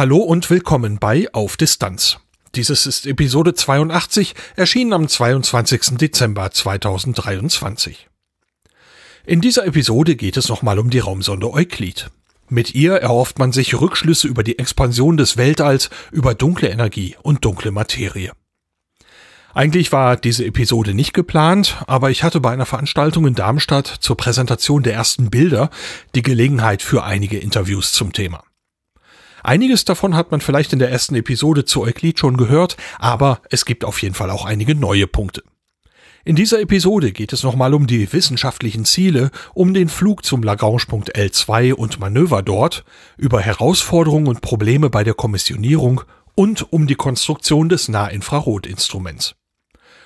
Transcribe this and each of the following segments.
Hallo und willkommen bei Auf Distanz. Dieses ist Episode 82, erschienen am 22. Dezember 2023. In dieser Episode geht es nochmal um die Raumsonde Euklid. Mit ihr erhofft man sich Rückschlüsse über die Expansion des Weltalls, über dunkle Energie und dunkle Materie. Eigentlich war diese Episode nicht geplant, aber ich hatte bei einer Veranstaltung in Darmstadt zur Präsentation der ersten Bilder die Gelegenheit für einige Interviews zum Thema. Einiges davon hat man vielleicht in der ersten Episode zu Euklid schon gehört, aber es gibt auf jeden Fall auch einige neue Punkte. In dieser Episode geht es nochmal um die wissenschaftlichen Ziele, um den Flug zum Lagrange-Punkt L2 und Manöver dort, über Herausforderungen und Probleme bei der Kommissionierung und um die Konstruktion des Nahinfrarotinstruments.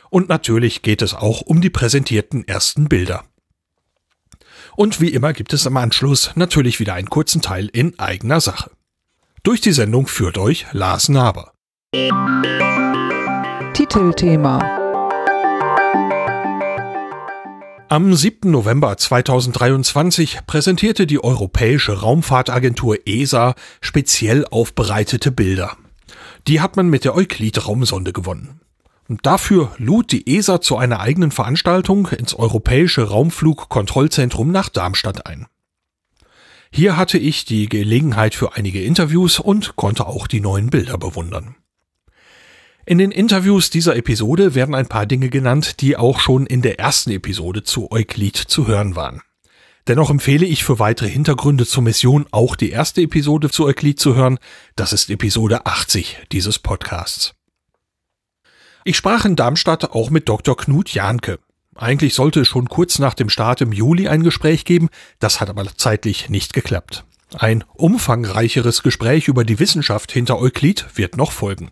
Und natürlich geht es auch um die präsentierten ersten Bilder. Und wie immer gibt es am Anschluss natürlich wieder einen kurzen Teil in eigener Sache. Durch die Sendung führt euch Lars Naber. Titelthema Am 7. November 2023 präsentierte die Europäische Raumfahrtagentur ESA speziell aufbereitete Bilder. Die hat man mit der Euklid-Raumsonde gewonnen. Und dafür lud die ESA zu einer eigenen Veranstaltung ins Europäische Raumflugkontrollzentrum nach Darmstadt ein. Hier hatte ich die Gelegenheit für einige Interviews und konnte auch die neuen Bilder bewundern. In den Interviews dieser Episode werden ein paar Dinge genannt, die auch schon in der ersten Episode zu Euklid zu hören waren. Dennoch empfehle ich für weitere Hintergründe zur Mission auch die erste Episode zu Euklid zu hören. Das ist Episode 80 dieses Podcasts. Ich sprach in Darmstadt auch mit Dr. Knut Jahnke. Eigentlich sollte es schon kurz nach dem Start im Juli ein Gespräch geben, das hat aber zeitlich nicht geklappt. Ein umfangreicheres Gespräch über die Wissenschaft hinter Euklid wird noch folgen.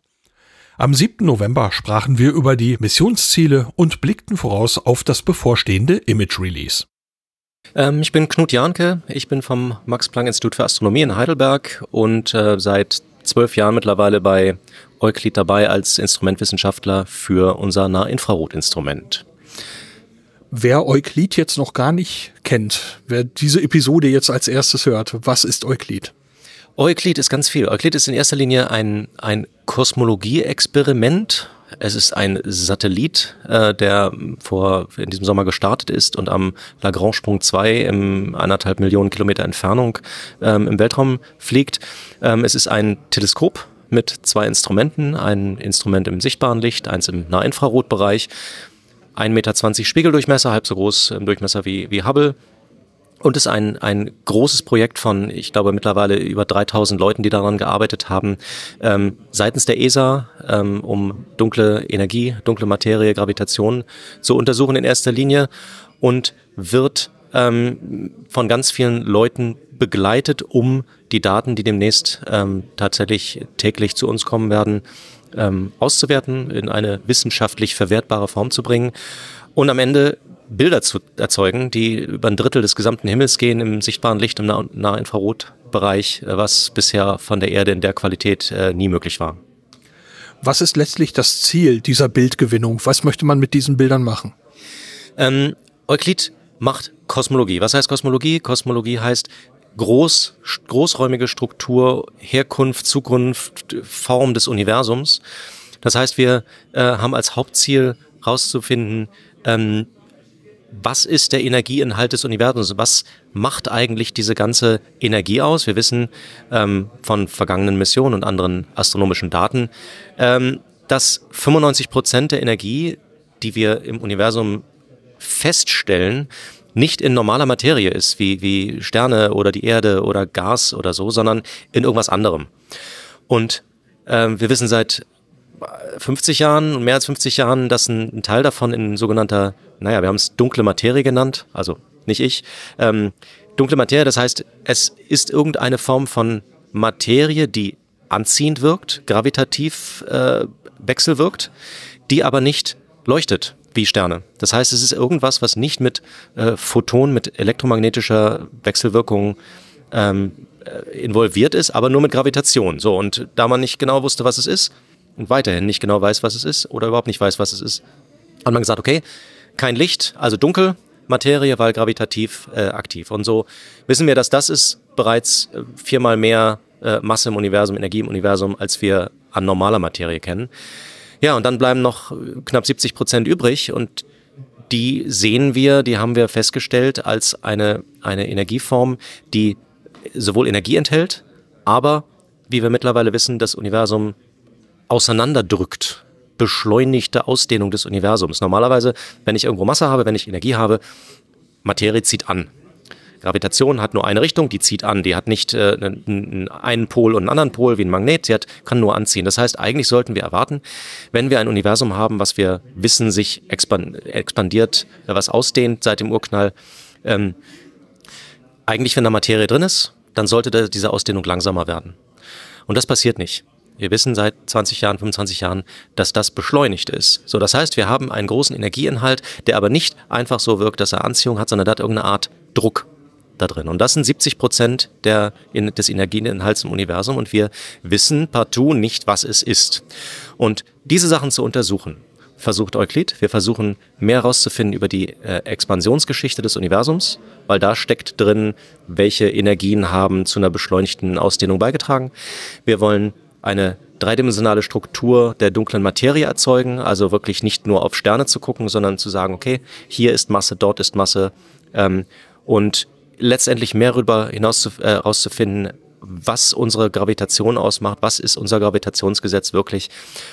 Am 7. November sprachen wir über die Missionsziele und blickten voraus auf das bevorstehende Image Release. Ähm, ich bin Knut Jahnke, ich bin vom Max-Planck-Institut für Astronomie in Heidelberg und äh, seit zwölf Jahren mittlerweile bei Euklid dabei als Instrumentwissenschaftler für unser Nahinfrarotinstrument wer Euklid jetzt noch gar nicht kennt, wer diese Episode jetzt als erstes hört, was ist Euklid? Euklid ist ganz viel. Euklid ist in erster Linie ein, ein Kosmologie-Experiment. Es ist ein Satellit, äh, der vor in diesem Sommer gestartet ist und am Lagrange-Punkt 2 im anderthalb Millionen Kilometer Entfernung ähm, im Weltraum fliegt. Ähm, es ist ein Teleskop mit zwei Instrumenten, ein Instrument im sichtbaren Licht, eins im Nahinfrarotbereich 1,20 Meter Spiegeldurchmesser, halb so groß im Durchmesser wie, wie Hubble. Und ist ein, ein großes Projekt von, ich glaube, mittlerweile über 3000 Leuten, die daran gearbeitet haben, ähm, seitens der ESA, ähm, um dunkle Energie, dunkle Materie, Gravitation zu untersuchen in erster Linie und wird ähm, von ganz vielen Leuten begleitet, um die Daten, die demnächst ähm, tatsächlich täglich zu uns kommen werden, ähm, auszuwerten, in eine wissenschaftlich verwertbare Form zu bringen und am Ende Bilder zu erzeugen, die über ein Drittel des gesamten Himmels gehen im sichtbaren Licht im Nah Nahinfrarotbereich, äh, was bisher von der Erde in der Qualität äh, nie möglich war. Was ist letztlich das Ziel dieser Bildgewinnung? Was möchte man mit diesen Bildern machen? Ähm, Euklid macht Kosmologie. Was heißt Kosmologie? Kosmologie heißt groß, großräumige Struktur, Herkunft, Zukunft, Form des Universums. Das heißt, wir äh, haben als Hauptziel herauszufinden, ähm, was ist der Energieinhalt des Universums? Was macht eigentlich diese ganze Energie aus? Wir wissen ähm, von vergangenen Missionen und anderen astronomischen Daten, ähm, dass 95 Prozent der Energie, die wir im Universum feststellen, nicht in normaler Materie ist, wie, wie Sterne oder die Erde oder Gas oder so, sondern in irgendwas anderem. Und ähm, wir wissen seit 50 Jahren, mehr als 50 Jahren, dass ein, ein Teil davon in sogenannter, naja, wir haben es dunkle Materie genannt, also nicht ich. Ähm, dunkle Materie, das heißt, es ist irgendeine Form von Materie, die anziehend wirkt, gravitativ äh, wechselwirkt, die aber nicht leuchtet wie Sterne. Das heißt, es ist irgendwas, was nicht mit äh, Photonen, mit elektromagnetischer Wechselwirkung ähm, äh, involviert ist, aber nur mit Gravitation. So, und da man nicht genau wusste, was es ist, und weiterhin nicht genau weiß, was es ist, oder überhaupt nicht weiß, was es ist, hat man gesagt, okay, kein Licht, also dunkel, Materie, weil gravitativ äh, aktiv. Und so wissen wir, dass das ist bereits äh, viermal mehr äh, Masse im Universum, Energie im Universum, als wir an normaler Materie kennen. Ja, und dann bleiben noch knapp 70 Prozent übrig und die sehen wir, die haben wir festgestellt als eine, eine Energieform, die sowohl Energie enthält, aber wie wir mittlerweile wissen, das Universum auseinanderdrückt. Beschleunigte Ausdehnung des Universums. Normalerweise, wenn ich irgendwo Masse habe, wenn ich Energie habe, Materie zieht an. Gravitation hat nur eine Richtung, die zieht an. Die hat nicht äh, einen Pol und einen anderen Pol wie ein Magnet, sie hat, kann nur anziehen. Das heißt, eigentlich sollten wir erwarten, wenn wir ein Universum haben, was wir wissen, sich expandiert, äh, was ausdehnt seit dem Urknall, ähm, eigentlich, wenn da Materie drin ist, dann sollte diese Ausdehnung langsamer werden. Und das passiert nicht. Wir wissen seit 20 Jahren, 25 Jahren, dass das beschleunigt ist. So, das heißt, wir haben einen großen Energieinhalt, der aber nicht einfach so wirkt, dass er Anziehung hat, sondern der hat irgendeine Art Druck da drin. Und das sind 70 Prozent der, in, des Energieinhalts im Universum und wir wissen partout nicht, was es ist. Und diese Sachen zu untersuchen, versucht Euklid. Wir versuchen mehr herauszufinden über die äh, Expansionsgeschichte des Universums, weil da steckt drin, welche Energien haben zu einer beschleunigten Ausdehnung beigetragen. Wir wollen eine dreidimensionale Struktur der dunklen Materie erzeugen, also wirklich nicht nur auf Sterne zu gucken, sondern zu sagen, okay, hier ist Masse, dort ist Masse ähm, und letztendlich mehr darüber hinaus zu, äh, herauszufinden, was unsere Gravitation ausmacht, was ist unser Gravitationsgesetz wirklich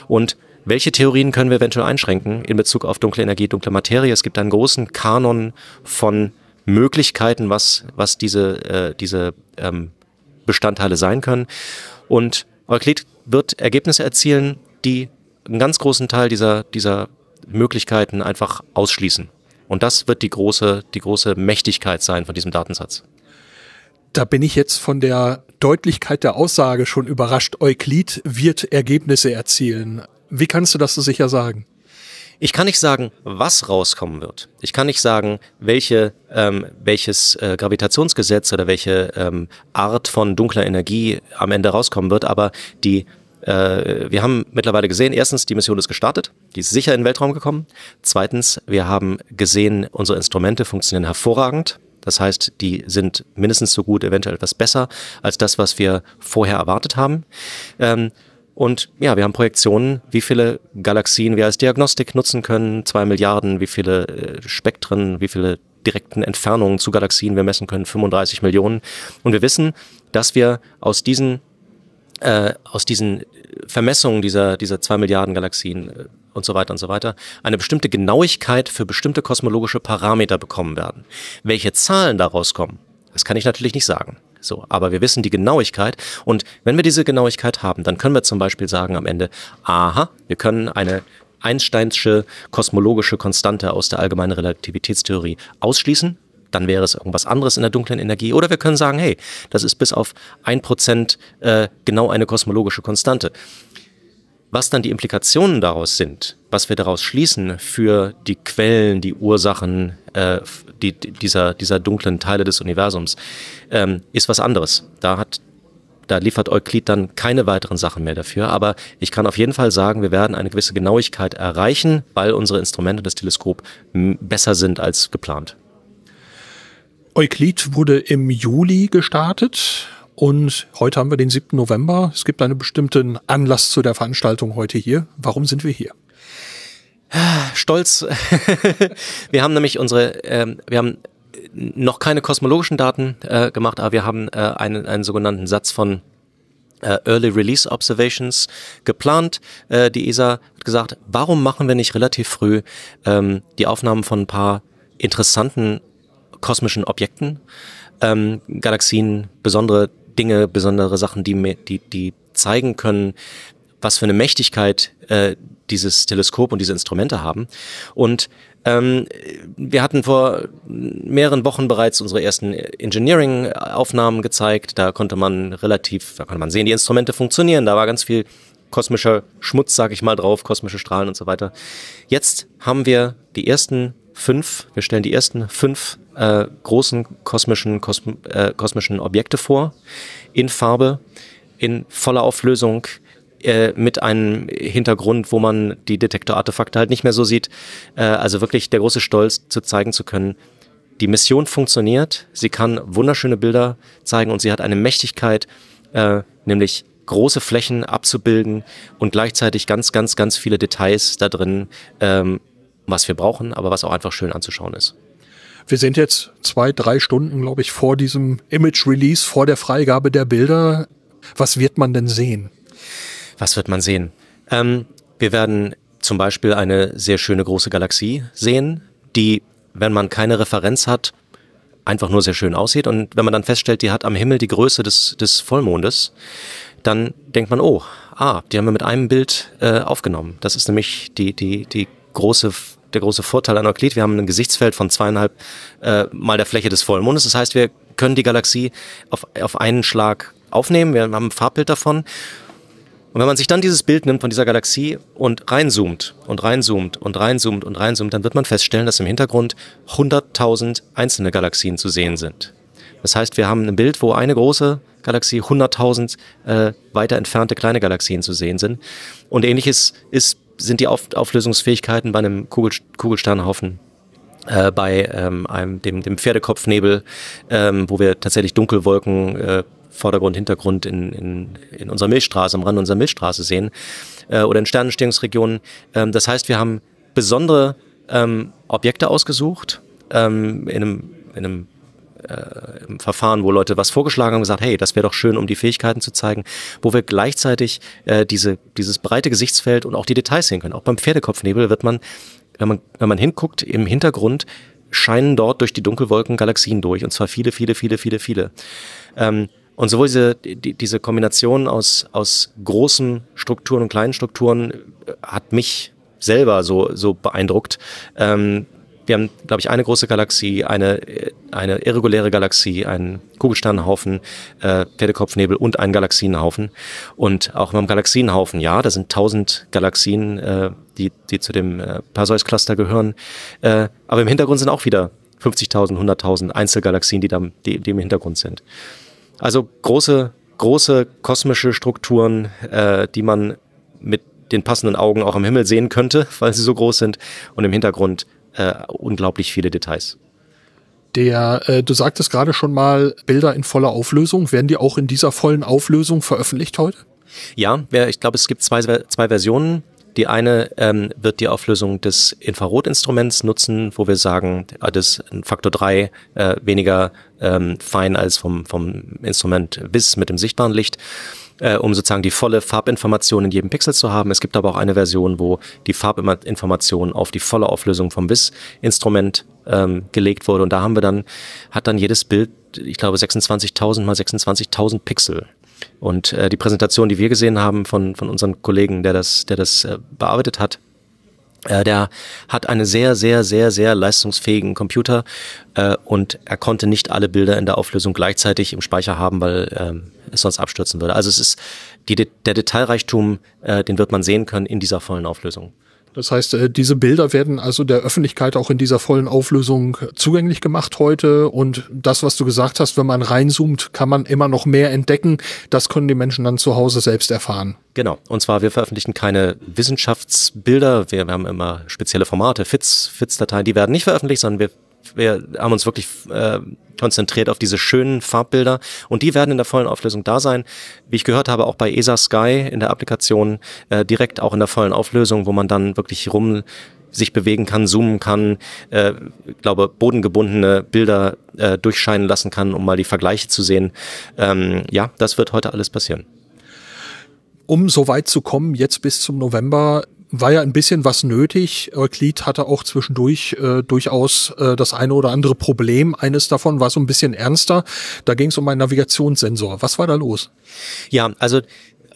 und welche Theorien können wir eventuell einschränken in Bezug auf dunkle Energie, dunkle Materie? Es gibt einen großen Kanon von Möglichkeiten, was, was diese, äh, diese ähm, Bestandteile sein können. Und Euklid wird Ergebnisse erzielen, die einen ganz großen Teil dieser, dieser Möglichkeiten einfach ausschließen. Und das wird die große, die große Mächtigkeit sein von diesem Datensatz. Da bin ich jetzt von der Deutlichkeit der Aussage schon überrascht. Euklid wird Ergebnisse erzielen. Wie kannst du das so sicher sagen? Ich kann nicht sagen, was rauskommen wird. Ich kann nicht sagen, welche, ähm, welches äh, Gravitationsgesetz oder welche ähm, Art von dunkler Energie am Ende rauskommen wird, aber die äh, wir haben mittlerweile gesehen, erstens, die Mission ist gestartet, die ist sicher in den Weltraum gekommen. Zweitens, wir haben gesehen, unsere Instrumente funktionieren hervorragend. Das heißt, die sind mindestens so gut, eventuell etwas besser als das, was wir vorher erwartet haben. Ähm, und ja, wir haben Projektionen, wie viele Galaxien wir als Diagnostik nutzen können, zwei Milliarden, wie viele äh, Spektren, wie viele direkten Entfernungen zu Galaxien wir messen können, 35 Millionen. Und wir wissen, dass wir aus diesen, äh, aus diesen Vermessungen dieser, dieser zwei Milliarden Galaxien äh, und so weiter und so weiter, eine bestimmte Genauigkeit für bestimmte kosmologische Parameter bekommen werden. Welche Zahlen daraus kommen, das kann ich natürlich nicht sagen. So, aber wir wissen die Genauigkeit und wenn wir diese Genauigkeit haben, dann können wir zum Beispiel sagen am Ende, aha, wir können eine Einsteinsche kosmologische Konstante aus der allgemeinen Relativitätstheorie ausschließen, dann wäre es irgendwas anderes in der dunklen Energie. Oder wir können sagen, hey, das ist bis auf ein Prozent äh, genau eine kosmologische Konstante. Was dann die Implikationen daraus sind, was wir daraus schließen für die Quellen, die Ursachen äh, die, dieser, dieser dunklen Teile des Universums, ähm, ist was anderes. Da hat da liefert Euklid dann keine weiteren Sachen mehr dafür. Aber ich kann auf jeden Fall sagen, wir werden eine gewisse Genauigkeit erreichen, weil unsere Instrumente des Teleskop besser sind als geplant. Euklid wurde im Juli gestartet und heute haben wir den 7. November. Es gibt einen bestimmten Anlass zu der Veranstaltung heute hier. Warum sind wir hier? Stolz. wir haben nämlich unsere, ähm, wir haben noch keine kosmologischen Daten äh, gemacht, aber wir haben äh, einen, einen sogenannten Satz von äh, Early Release Observations geplant. Äh, die ESA hat gesagt, warum machen wir nicht relativ früh ähm, die Aufnahmen von ein paar interessanten kosmischen Objekten, ähm, Galaxien, besondere Dinge, besondere Sachen, die, die, die zeigen können, was für eine Mächtigkeit äh, dieses Teleskop und diese Instrumente haben. Und Ähm, wir hatten vor mehreren Wochen bereits unsere ersten Engineering-Aufnahmen gezeigt. Da konnte man relativ, da konnte man sehen, die Instrumente funktionieren. Da war ganz viel kosmischer Schmutz, sag ich mal, drauf, kosmische Strahlen und so weiter. Jetzt haben wir die ersten fünf, wir stellen die ersten fünf äh, großen kosmischen, kosm äh, kosmischen Objekte vor, in Farbe, in voller Auflösung, äh, mit einem Hintergrund, wo man die Detektorartefakte halt nicht mehr so sieht. Äh, also wirklich der große Stolz zu zeigen zu können, die Mission funktioniert, sie kann wunderschöne Bilder zeigen und sie hat eine Mächtigkeit, äh, nämlich große Flächen abzubilden und gleichzeitig ganz, ganz, ganz viele Details da drin, ähm, was wir brauchen, aber was auch einfach schön anzuschauen ist. Wir sind jetzt zwei, drei Stunden, glaube ich, vor diesem Image Release, vor der Freigabe der Bilder. Was wird man denn sehen? Was wird man sehen? Ähm, wir werden zum Beispiel eine sehr schöne große Galaxie sehen, die, wenn man keine Referenz hat, einfach nur sehr schön aussieht. Und wenn man dann feststellt, die hat am Himmel die Größe des, des Vollmondes, dann denkt man, oh, ah, die haben wir mit einem Bild äh, aufgenommen. Das ist nämlich die, die, die große der große Vorteil an Euklid. Wir haben ein Gesichtsfeld von zweieinhalb äh, mal der Fläche des Vollmondes. Das heißt, wir können die Galaxie auf, auf einen Schlag aufnehmen. Wir haben ein Farbbild davon. Und wenn man sich dann dieses Bild nimmt von dieser Galaxie und reinzoomt und reinzoomt und reinzoomt und reinzoomt, dann wird man feststellen, dass im Hintergrund 100.000 einzelne Galaxien zu sehen sind. Das heißt, wir haben ein Bild, wo eine große Galaxie 100.000 äh, weiter entfernte kleine Galaxien zu sehen sind. Und ähnliches ist sind die Auf Auflösungsfähigkeiten bei einem Kugel Kugelsternhaufen äh, bei ähm, einem, dem, dem Pferdekopfnebel, ähm, wo wir tatsächlich Dunkelwolken äh, Vordergrund, Hintergrund in, in, in unserer Milchstraße, am Rand unserer Milchstraße sehen äh, oder in Sternenstehungsregionen. Ähm, das heißt, wir haben besondere ähm, Objekte ausgesucht ähm, in einem, in einem äh, im Verfahren, wo Leute was vorgeschlagen haben, gesagt, hey, das wäre doch schön, um die Fähigkeiten zu zeigen, wo wir gleichzeitig äh, diese, dieses breite Gesichtsfeld und auch die Details sehen können. Auch beim Pferdekopfnebel wird man, wenn man, wenn man hinguckt, im Hintergrund scheinen dort durch die Dunkelwolken Galaxien durch, und zwar viele, viele, viele, viele, viele. Ähm, und sowohl diese, die, diese Kombination aus, aus großen Strukturen und kleinen Strukturen äh, hat mich selber so, so beeindruckt. Ähm, wir haben, glaube ich, eine große Galaxie, eine, eine irreguläre Galaxie, einen Kugelsternenhaufen, äh, Pferdekopfnebel und einen Galaxienhaufen. Und auch beim Galaxienhaufen, ja, da sind tausend Galaxien, äh, die, die zu dem äh, Perseus-Cluster gehören. Äh, aber im Hintergrund sind auch wieder 50.000, 100.000 Einzelgalaxien, die, da, die, die im Hintergrund sind. Also große, große kosmische Strukturen, äh, die man mit den passenden Augen auch am Himmel sehen könnte, weil sie so groß sind. Und im Hintergrund äh, unglaublich viele Details. Der, äh, du sagtest gerade schon mal, Bilder in voller Auflösung. Werden die auch in dieser vollen Auflösung veröffentlicht heute? Ja, ich glaube, es gibt zwei, zwei Versionen. Die eine ähm, wird die Auflösung des Infrarotinstruments nutzen, wo wir sagen, ah, das ist ein Faktor 3 äh, weniger ähm, fein als vom, vom Instrument bis mit dem sichtbaren Licht äh, um sozusagen die volle Farbinformation in jedem Pixel zu haben. Es gibt aber auch eine Version, wo die Farbinformation auf die volle Auflösung vom BIS-Instrument ähm, gelegt wurde. Und da haben wir dann, hat dann jedes Bild, ich glaube, 26.000 mal 26.000 Pixel. Und äh, die Präsentation, die wir gesehen haben von, von unserem Kollegen, der das, der das äh, bearbeitet hat, äh, der hat einen sehr, sehr, sehr, sehr leistungsfähigen Computer äh, und er konnte nicht alle Bilder in der Auflösung gleichzeitig im Speicher haben, weil ähm, es sonst abstürzen würde. Also es ist die, der Detailreichtum, äh, den wird man sehen können in dieser vollen Auflösung. Das heißt, äh, diese Bilder werden also der Öffentlichkeit auch in dieser vollen Auflösung zugänglich gemacht heute. Und das, was du gesagt hast, wenn man reinzoomt, kann man immer noch mehr entdecken. Das können die Menschen dann zu Hause selbst erfahren. Genau. Und zwar, wir veröffentlichen keine Wissenschaftsbilder. Wir, wir haben immer spezielle Formate, FITS, FITS-Dateien, die werden nicht veröffentlicht, sondern wir wir haben uns wirklich äh, konzentriert auf diese schönen Farbbilder und die werden in der vollen Auflösung da sein. Wie ich gehört habe, auch bei ESA Sky in der Applikation äh, direkt auch in der vollen Auflösung, wo man dann wirklich rum sich bewegen kann, zoomen kann, äh, glaube bodengebundene Bilder äh, durchscheinen lassen kann, um mal die Vergleiche zu sehen. Ähm, ja, das wird heute alles passieren. Um so weit zu kommen, jetzt bis zum November, war ja ein bisschen was nötig. Euclid hatte auch zwischendurch äh, durchaus äh, das eine oder andere Problem. Eines davon war so ein bisschen ernster. Da ging es um einen Navigationssensor. Was war da los? Ja, also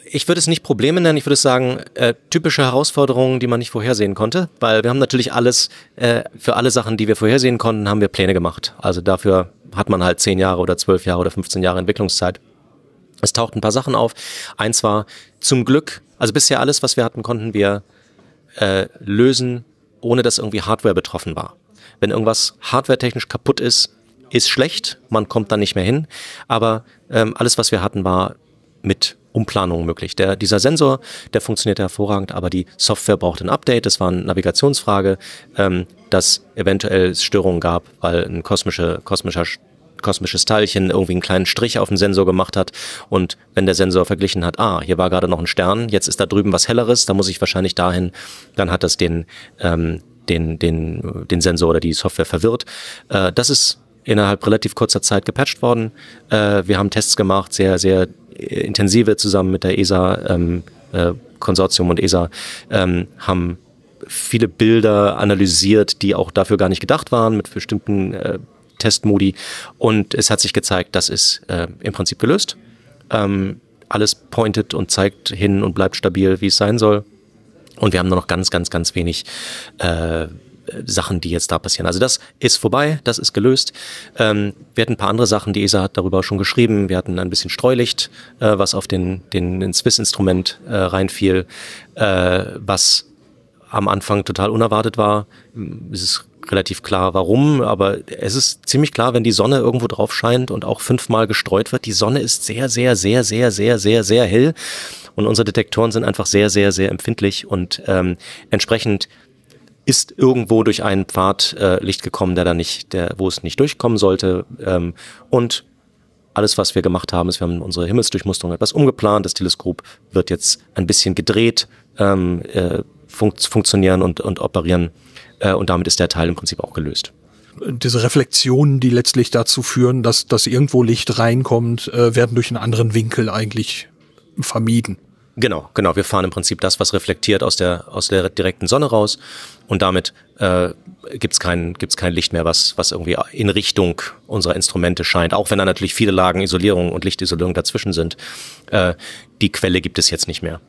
ich würde es nicht Probleme nennen, ich würde sagen, äh, typische Herausforderungen, die man nicht vorhersehen konnte, weil wir haben natürlich alles, äh, für alle Sachen, die wir vorhersehen konnten, haben wir Pläne gemacht. Also dafür hat man halt zehn Jahre oder zwölf Jahre oder 15 Jahre Entwicklungszeit. Es tauchten ein paar Sachen auf. Eins war zum Glück, also bisher alles, was wir hatten, konnten wir äh, lösen, ohne dass irgendwie Hardware betroffen war. Wenn irgendwas hardwaretechnisch kaputt ist, ist schlecht, man kommt dann nicht mehr hin. Aber ähm, alles, was wir hatten, war mit Umplanung möglich. Der, dieser Sensor, der funktioniert hervorragend, aber die Software braucht ein Update. Das war eine Navigationsfrage, ähm, dass eventuell Störungen gab, weil ein kosmische, kosmischer kosmisches Teilchen irgendwie einen kleinen Strich auf den Sensor gemacht hat und wenn der Sensor verglichen hat, ah, hier war gerade noch ein Stern, jetzt ist da drüben was Helleres, da muss ich wahrscheinlich dahin, dann hat das den, ähm, den, den, den Sensor oder die Software verwirrt. Äh, das ist innerhalb relativ kurzer Zeit gepatcht worden. Äh, wir haben Tests gemacht, sehr, sehr intensive zusammen mit der ESA, ähm, äh, Konsortium und ESA, ähm, haben viele Bilder analysiert, die auch dafür gar nicht gedacht waren, mit bestimmten äh, Testmodi. Und es hat sich gezeigt, das ist äh, im Prinzip gelöst. Ähm, alles pointet und zeigt hin und bleibt stabil, wie es sein soll. Und wir haben nur noch ganz, ganz, ganz wenig äh, Sachen, die jetzt da passieren. Also das ist vorbei, das ist gelöst. Ähm, wir hatten ein paar andere Sachen, die ESA hat darüber schon geschrieben. Wir hatten ein bisschen Streulicht, äh, was auf den, den, den Swiss-Instrument äh, reinfiel, äh, was am Anfang total unerwartet war. Es ist relativ klar, warum, aber es ist ziemlich klar, wenn die Sonne irgendwo drauf scheint und auch fünfmal gestreut wird. Die Sonne ist sehr, sehr, sehr, sehr, sehr, sehr, sehr hell und unsere Detektoren sind einfach sehr, sehr, sehr empfindlich und ähm, entsprechend ist irgendwo durch einen Pfad äh, Licht gekommen, der da nicht, der, wo es nicht durchkommen sollte. Ähm, und alles, was wir gemacht haben, ist, wir haben unsere Himmelsdurchmusterung etwas umgeplant. Das Teleskop wird jetzt ein bisschen gedreht, ähm, äh, fun funktionieren und, und operieren. Äh, und damit ist der Teil im Prinzip auch gelöst. Diese Reflexionen, die letztlich dazu führen, dass, dass irgendwo Licht reinkommt, äh, werden durch einen anderen Winkel eigentlich vermieden. Genau, genau. Wir fahren im Prinzip das, was reflektiert aus der aus der direkten Sonne raus und damit äh, gibt es kein gibt's kein Licht mehr, was was irgendwie in Richtung unserer Instrumente scheint. Auch wenn da natürlich viele Lagen Isolierung und Lichtisolierung dazwischen sind, äh, die Quelle gibt es jetzt nicht mehr.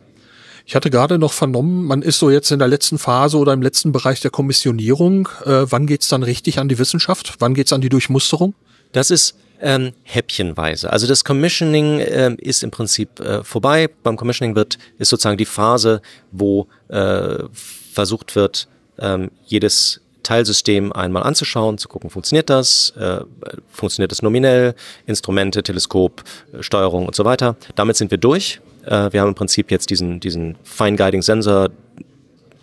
Ich hatte gerade noch vernommen, man ist so jetzt in der letzten Phase oder im letzten Bereich der Kommissionierung. Äh, wann geht's dann richtig an die Wissenschaft? Wann geht's an die Durchmusterung? Das ist ähm, häppchenweise. Also das Commissioning ähm, ist im Prinzip äh, vorbei. Beim Commissioning wird ist sozusagen die Phase, wo äh, versucht wird, ähm, jedes Teilsystem einmal anzuschauen, zu gucken, funktioniert das, äh, funktioniert das nominell, Instrumente, Teleskop, äh, Steuerung und so weiter. Damit sind wir durch. Äh, wir haben im Prinzip jetzt diesen, diesen Fine Guiding Sensor,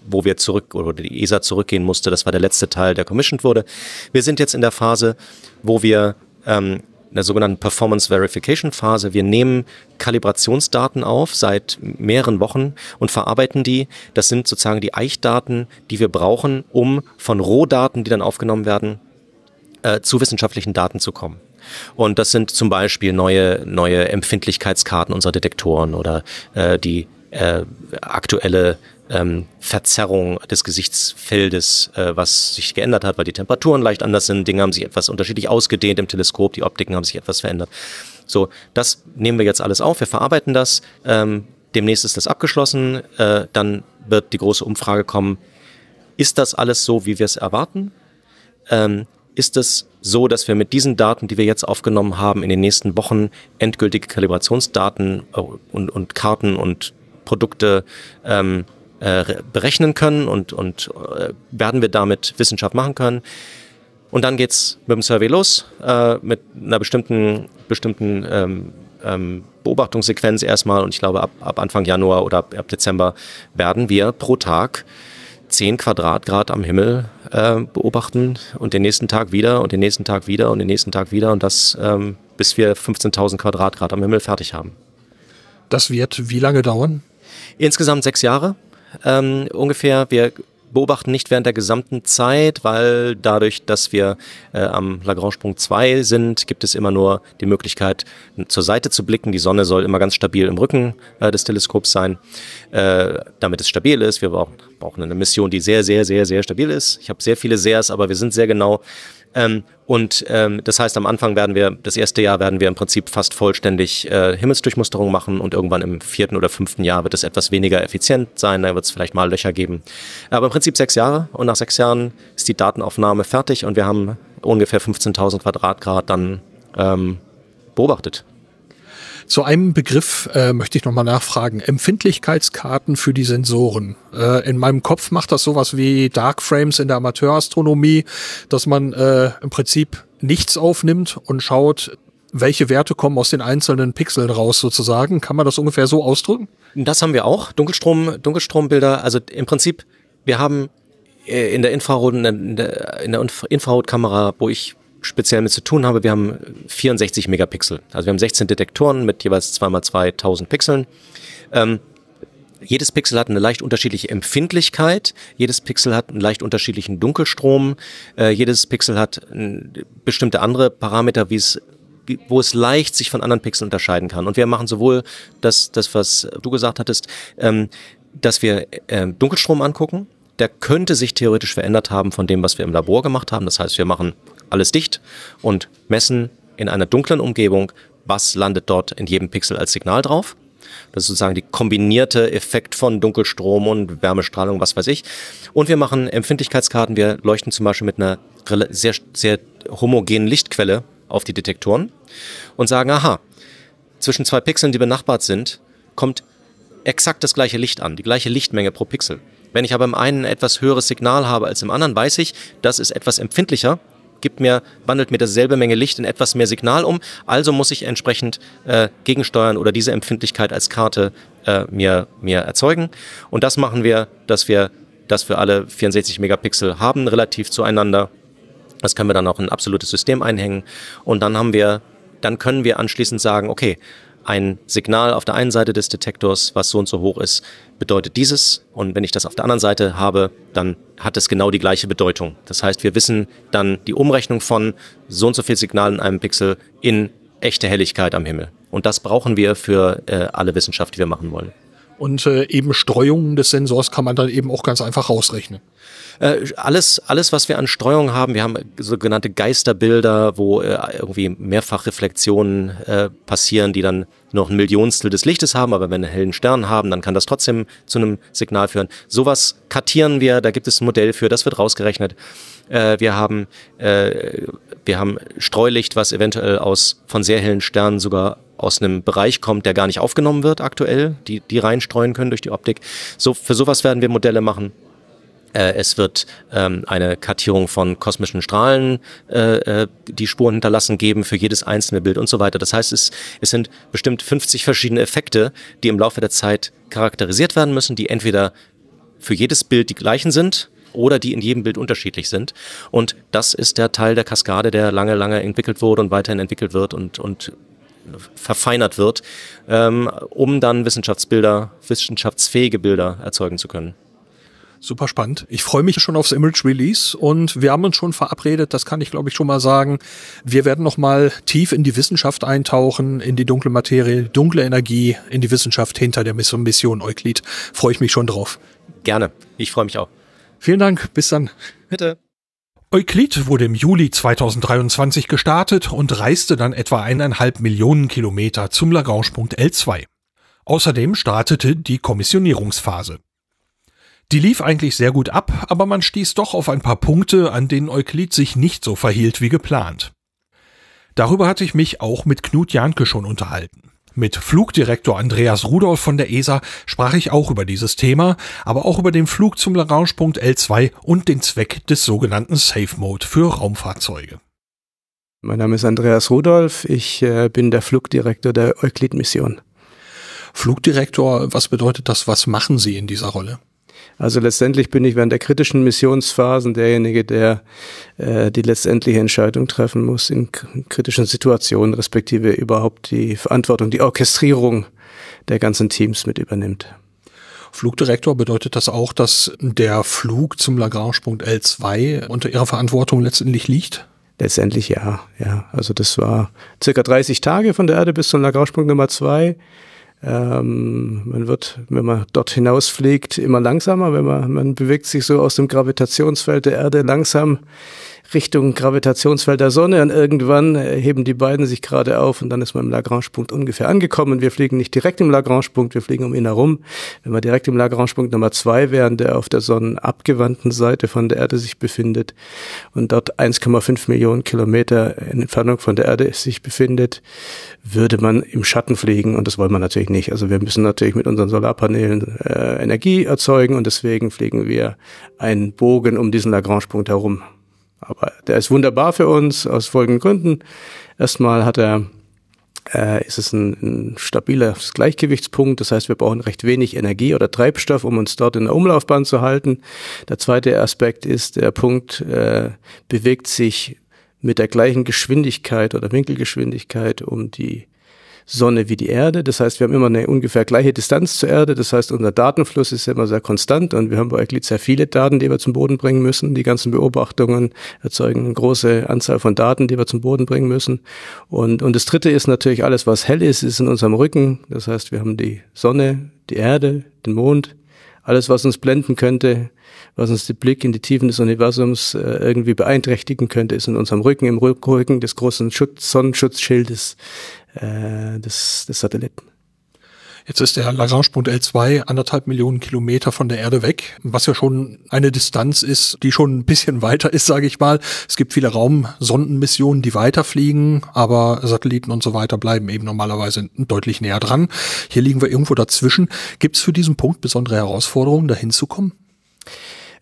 wo wir zurück oder die ESA zurückgehen musste. Das war der letzte Teil, der commissioned wurde. Wir sind jetzt in der Phase, wo wir ähm, in der sogenannten Performance Verification Phase. Wir nehmen Kalibrationsdaten auf seit mehreren Wochen und verarbeiten die. Das sind sozusagen die Eichdaten, die wir brauchen, um von Rohdaten, die dann aufgenommen werden, äh, zu wissenschaftlichen Daten zu kommen. Und das sind zum Beispiel neue, neue Empfindlichkeitskarten unserer Detektoren oder äh, die äh, aktuelle ähm, Verzerrung des Gesichtsfeldes, äh, was sich geändert hat, weil die Temperaturen leicht anders sind. Dinge haben sich etwas unterschiedlich ausgedehnt im Teleskop, die Optiken haben sich etwas verändert. So, das nehmen wir jetzt alles auf, wir verarbeiten das. Ähm, demnächst ist das abgeschlossen. Äh, dann wird die große Umfrage kommen. Ist das alles so, wie wir es erwarten? Ähm, ist es so, dass wir mit diesen Daten, die wir jetzt aufgenommen haben, in den nächsten Wochen endgültige Kalibrationsdaten äh, und, und Karten und Produkte ähm, äh, berechnen können und, und äh, werden wir damit Wissenschaft machen können. Und dann geht's mit dem Survey los, äh, mit einer bestimmten, bestimmten ähm, ähm, Beobachtungssequenz erstmal. Und ich glaube, ab, ab Anfang Januar oder ab, ab Dezember werden wir pro Tag 10 Quadratgrad am Himmel äh, beobachten und den nächsten Tag wieder und den nächsten Tag wieder und den nächsten Tag wieder und das ähm, bis wir 15.000 Quadratgrad am Himmel fertig haben. Das wird wie lange dauern? Insgesamt sechs Jahre ähm, ungefähr. Wir beobachten nicht während der gesamten Zeit, weil dadurch, dass wir äh, am Lagrange-Punkt 2 sind, gibt es immer nur die Möglichkeit, zur Seite zu blicken. Die Sonne soll immer ganz stabil im Rücken äh, des Teleskops sein, äh, damit es stabil ist. Wir brauchen, brauchen eine Mission, die sehr, sehr, sehr, sehr stabil ist. Ich habe sehr viele Sehrs, aber wir sind sehr genau Ähm, und ähm, das heißt, am Anfang werden wir, das erste Jahr werden wir im Prinzip fast vollständig äh, Himmelsdurchmusterung machen und irgendwann im vierten oder fünften Jahr wird es etwas weniger effizient sein, da wird es vielleicht mal Löcher geben. Aber im Prinzip sechs Jahre und nach sechs Jahren ist die Datenaufnahme fertig und wir haben ungefähr 15.000 Quadratgrad dann ähm, beobachtet. Zu einem Begriff äh, möchte ich nochmal nachfragen. Empfindlichkeitskarten für die Sensoren. Äh, in meinem Kopf macht das sowas wie Dark Frames in der Amateurastronomie, dass man äh, im Prinzip nichts aufnimmt und schaut, welche Werte kommen aus den einzelnen Pixeln raus sozusagen. Kann man das ungefähr so ausdrücken? Das haben wir auch. Dunkelstrom, Dunkelstrombilder. Also im Prinzip, wir haben äh, in der Infrarot, in der, in der Infrarotkamera, wo ich speziell mit zu tun habe, wir haben 64 Megapixel. Also wir haben 16 Detektoren mit jeweils 2x2000 Pixeln. Ähm, jedes Pixel hat eine leicht unterschiedliche Empfindlichkeit, jedes Pixel hat einen leicht unterschiedlichen Dunkelstrom, äh, jedes Pixel hat bestimmte andere Parameter, wie es wo es leicht sich von anderen Pixeln unterscheiden kann. Und wir machen sowohl das, das was du gesagt hattest, ähm, dass wir äh, Dunkelstrom angucken, der könnte sich theoretisch verändert haben von dem, was wir im Labor gemacht haben. Das heißt, wir machen alles dicht und messen in einer dunklen Umgebung, was landet dort in jedem Pixel als Signal drauf. Das ist sozusagen die kombinierte Effekt von Dunkelstrom und Wärmestrahlung, was weiß ich. Und wir machen Empfindlichkeitskarten. Wir leuchten zum Beispiel mit einer sehr, sehr homogenen Lichtquelle auf die Detektoren und sagen, aha, zwischen zwei Pixeln, die benachbart sind, kommt exakt das gleiche Licht an, die gleiche Lichtmenge pro Pixel. Wenn ich aber im einen etwas höheres Signal habe als im anderen, weiß ich, das ist etwas empfindlicher gibt mir, wandelt mir dasselbe Menge Licht in etwas mehr Signal um. Also muss ich entsprechend äh, gegensteuern oder diese Empfindlichkeit als Karte äh, mir, mir erzeugen. Und das machen wir, dass wir das für alle 64 Megapixel haben, relativ zueinander. Das können wir dann auch in ein absolutes System einhängen. Und dann haben wir, dann können wir anschließend sagen, okay, ein Signal auf der einen Seite des Detektors, was so und so hoch ist, bedeutet dieses. Und wenn ich das auf der anderen Seite habe, dann hat es genau die gleiche Bedeutung. Das heißt, wir wissen dann die Umrechnung von so und so viel Signal in einem Pixel in echte Helligkeit am Himmel. Und das brauchen wir für äh, alle Wissenschaft, die wir machen wollen. Und äh, eben Streuungen des Sensors kann man dann eben auch ganz einfach rausrechnen. Äh, alles, alles, was wir an Streuung haben, wir haben sogenannte Geisterbilder, wo äh, irgendwie Mehrfachreflexionen äh, passieren, die dann noch ein Millionstel des Lichtes haben, aber wenn wir einen hellen Stern haben, dann kann das trotzdem zu einem Signal führen. Sowas kartieren wir, da gibt es ein Modell für, das wird rausgerechnet. Äh, wir haben äh, wir haben Streulicht, was eventuell aus von sehr hellen Sternen sogar aus einem Bereich kommt, der gar nicht aufgenommen wird aktuell, die die reinstreuen können durch die Optik. So für sowas werden wir Modelle machen. Äh, es wird ähm, eine Kartierung von kosmischen Strahlen, äh, äh, die Spuren hinterlassen geben für jedes einzelne Bild und so weiter. Das heißt, es, es sind bestimmt 50 verschiedene Effekte, die im Laufe der Zeit charakterisiert werden müssen, die entweder für jedes Bild die gleichen sind oder die in jedem Bild unterschiedlich sind. Und das ist der Teil der Kaskade, der lange, lange entwickelt wurde und weiterhin entwickelt wird und, und verfeinert wird, ähm, um dann Wissenschaftsbilder, wissenschaftsfähige Bilder erzeugen zu können. Super spannend. Ich freue mich schon aufs Image Release und wir haben uns schon verabredet, das kann ich glaube ich schon mal sagen. Wir werden noch mal tief in die Wissenschaft eintauchen, in die dunkle Materie, dunkle Energie, in die Wissenschaft hinter der Mission Euklid. Freue ich mich schon drauf. Gerne. Ich freue mich auch. Vielen Dank. Bis dann. Bitte. Euklid wurde im Juli 2023 gestartet und reiste dann etwa eineinhalb Millionen Kilometer zum Lagrange-Punkt L2. Außerdem startete die Kommissionierungsphase. Die lief eigentlich sehr gut ab, aber man stieß doch auf ein paar Punkte, an denen Euklid sich nicht so verhielt wie geplant. Darüber hatte ich mich auch mit Knut Janke schon unterhalten. Mit Flugdirektor Andreas Rudolph von der ESA sprach ich auch über dieses Thema, aber auch über den Flug zum Lagrange-Punkt L2 und den Zweck des sogenannten Safe Mode für Raumfahrzeuge. Mein Name ist Andreas Rudolph, ich äh, bin der Flugdirektor der Euklid-Mission. Flugdirektor, was bedeutet das? Was machen Sie in dieser Rolle? Also letztendlich bin ich während der kritischen Missionsphasen derjenige, der äh, die letztendliche Entscheidung treffen muss in kritischen Situationen, respektive überhaupt die Verantwortung, die Orchestrierung der ganzen Teams mit übernimmt. Flugdirektor bedeutet das auch, dass der Flug zum Lagrange-Punkt L2 unter Ihrer Verantwortung letztendlich liegt? Letztendlich ja, ja. Also das war circa 30 Tage von der Erde bis zum Lagrange-Punkt Nummer 2. Ähm, man wird, wenn man dort hinausfliegt, immer langsamer. Wenn man, man bewegt sich so aus dem Gravitationsfeld der Erde langsam Richtung Gravitationsfeld der Sonne und irgendwann heben die beiden sich gerade auf und dann ist man im Lagrange-Punkt ungefähr angekommen. Wir fliegen nicht direkt im Lagrange-Punkt, wir fliegen um ihn herum. Wenn wir direkt im Lagrange-Punkt Nummer zwei wären, der auf der sonnenabgewandten Seite von der Erde sich befindet und dort 1,5 Millionen Kilometer in Entfernung von der Erde sich befindet, würde man im Schatten fliegen und das wollen wir natürlich nicht. Also wir müssen natürlich mit unseren Solarpanelen äh, Energie erzeugen und deswegen fliegen wir einen Bogen um diesen Lagrange-Punkt herum. Aber der ist wunderbar für uns aus folgenden Gründen. Erstmal hat er äh, ist es ein, ein stabiler Gleichgewichtspunkt. Das heißt, wir brauchen recht wenig Energie oder Treibstoff, um uns dort in der Umlaufbahn zu halten. Der zweite Aspekt ist, der Punkt äh, bewegt sich mit der gleichen Geschwindigkeit oder Winkelgeschwindigkeit um die Sonne wie die Erde. Das heißt, wir haben immer eine ungefähr gleiche Distanz zur Erde. Das heißt, unser Datenfluss ist immer sehr konstant und wir haben bei Euclid sehr viele Daten, die wir zum Boden bringen müssen. Die ganzen Beobachtungen erzeugen eine große Anzahl von Daten, die wir zum Boden bringen müssen. Und, und das dritte ist natürlich alles, was hell ist, ist in unserem Rücken. Das heißt, wir haben die Sonne, die Erde, den Mond, alles, was uns blenden könnte, was uns den Blick in die Tiefen des Universums äh, irgendwie beeinträchtigen könnte, ist in unserem Rücken, im Rücken des großen Schutz Sonnenschutzschildes äh, des, des Satelliten. Jetzt ist der Lagrange-Punkt L2 anderthalb Millionen Kilometer von der Erde weg, was ja schon eine Distanz ist, die schon ein bisschen weiter ist, sage ich mal. Es gibt viele Raumsondenmissionen, die weiterfliegen, aber Satelliten und so weiter bleiben eben normalerweise deutlich näher dran. Hier liegen wir irgendwo dazwischen. Gibt es für diesen Punkt besondere Herausforderungen, dahin zu kommen?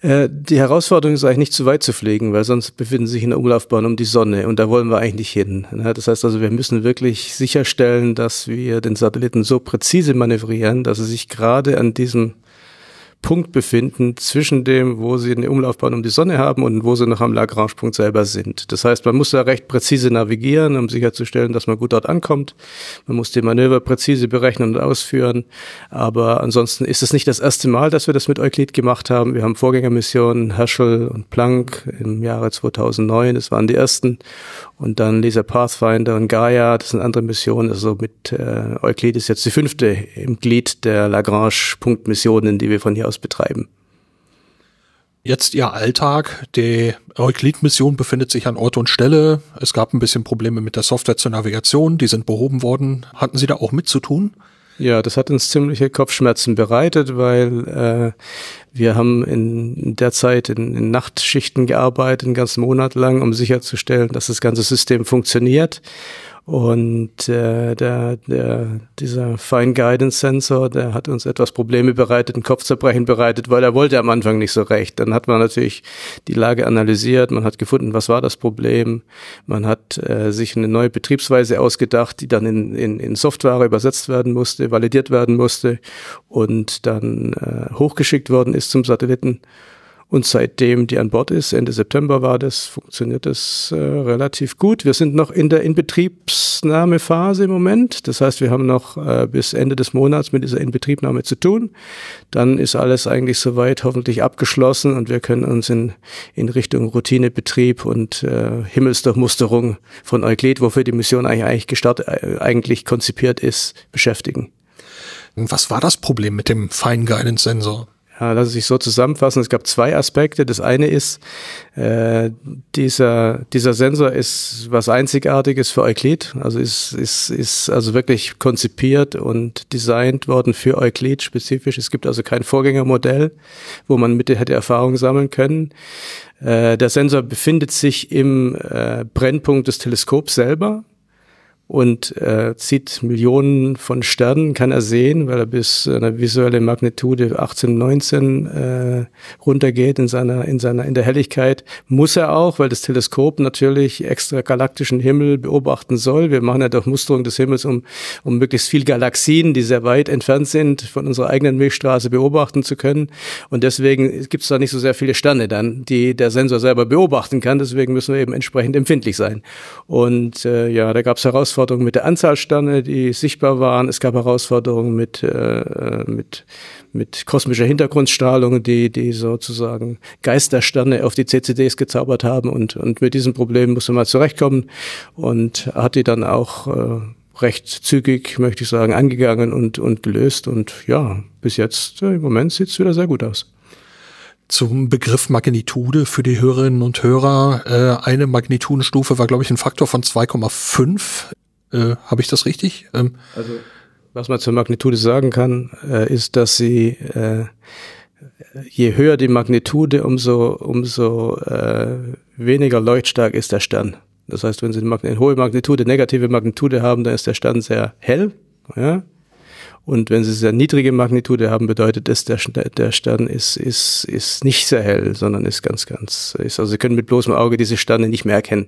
Äh, die Herausforderung ist eigentlich nicht zu weit zu fliegen, weil sonst befinden sie sich in der Umlaufbahn um die Sonne und da wollen wir eigentlich nicht hin. Das heißt also, wir müssen wirklich sicherstellen, dass wir den Satelliten so präzise manövrieren, dass er sich gerade an diesem Punkt befinden zwischen dem, wo sie eine Umlaufbahn um die Sonne haben und wo sie noch am Lagrange-Punkt selber sind. Das heißt, man muss da recht präzise navigieren, um sicherzustellen, dass man gut dort ankommt. Man muss die Manöver präzise berechnen und ausführen. Aber ansonsten ist es nicht das erste Mal, dass wir das mit Euclid gemacht haben. Wir haben Vorgängermissionen, Herschel und Planck im Jahre 2009. Das waren die ersten. Und dann Laser Pathfinder und Gaia, das sind andere Missionen. Also mit äh, Euclid ist jetzt die fünfte im Glied der Lagrange-Punktmissionen, die wir von hier aus betreiben. Jetzt Ihr Alltag. Die Euclid-Mission befindet sich an Ort und Stelle. Es gab ein bisschen Probleme mit der Software zur Navigation. Die sind behoben worden. Hatten Sie da auch mit zu tun? Ja, das hat uns ziemliche Kopfschmerzen bereitet, weil äh, wir haben in der Zeit in, in Nachtschichten gearbeitet, einen ganzen Monat lang, um sicherzustellen, dass das ganze System funktioniert. Und äh, der, der, dieser Fine Guidance Sensor, der hat uns etwas Probleme bereitet, ein Kopfzerbrechen bereitet, weil er wollte am Anfang nicht so recht. Dann hat man natürlich die Lage analysiert, man hat gefunden, was war das Problem. Man hat äh, sich eine neue Betriebsweise ausgedacht, die dann in, in, in Software übersetzt werden musste, validiert werden musste und dann äh, hochgeschickt worden ist zum Satelliten. Und seitdem die an Bord ist, Ende September war das, funktioniert das äh, relativ gut. Wir sind noch in der Inbetriebsnahmephase im Moment. Das heißt, wir haben noch äh, bis Ende des Monats mit dieser Inbetriebnahme zu tun. Dann ist alles eigentlich soweit hoffentlich abgeschlossen und wir können uns in, in Richtung Routinebetrieb und äh, Himmelsdurchmusterung von Euclid, wofür die Mission eigentlich, eigentlich gestartet, äh, eigentlich konzipiert ist, beschäftigen. Was war das Problem mit dem Fine Guidance Sensor? Ja, lass sich so zusammenfassen. Es gab zwei Aspekte. Das eine ist, äh, dieser, dieser Sensor ist was Einzigartiges für Euclid. Also ist, ist, ist also wirklich konzipiert und designt worden für Euclid spezifisch. Es gibt also kein Vorgängermodell, wo man mit hätte Erfahrung sammeln können. Äh, der Sensor befindet sich im äh, Brennpunkt des Teleskops selber und äh, zieht Millionen von Sternen, kann er sehen, weil er bis einer visuelle Magnitude 18, 19 äh, runtergeht in seiner, in seiner, in der Helligkeit. Muss er auch, weil das Teleskop natürlich extra galaktischen Himmel beobachten soll. Wir machen ja Durchmusterung des Himmels, um, um möglichst viel Galaxien, die sehr weit entfernt sind, von unserer eigenen Milchstraße beobachten zu können. Und deswegen gibt es da nicht so sehr viele Sterne dann, die der Sensor selber beobachten kann. Deswegen müssen wir eben entsprechend empfindlich sein. Und äh, ja, da gab es Herausforderungen Herausforderungen mit der Anzahl Sterne, die sichtbar waren. Es gab Herausforderungen mit, äh, mit, mit kosmischer Hintergrundstrahlung, die, die sozusagen Geistersterne auf die CCDs gezaubert haben. Und, und mit diesem Problem musste man zurechtkommen und hat die dann auch äh, recht zügig, möchte ich sagen, angegangen und, und gelöst. Und ja, bis jetzt, äh, im Moment sieht es wieder sehr gut aus. Zum Begriff Magnitude für die Hörerinnen und Hörer. Äh, eine Magnitudenstufe war, glaube ich, ein Faktor von 2,5. Äh, Habe ich das richtig? Ähm, also was man zur Magnitude sagen kann, äh, ist, dass sie äh, je höher die Magnitude, umso, umso äh, weniger leuchtstark ist der Stern. Das heißt, wenn Sie eine hohe Magnitude, negative Magnitude haben, dann ist der Stern sehr hell. Ja? Und wenn Sie sehr niedrige Magnitude haben, bedeutet das, der, der Stern ist, ist, ist nicht sehr hell, sondern ist ganz, ganz, ist, also Sie können mit bloßem Auge diese Sterne nicht mehr erkennen.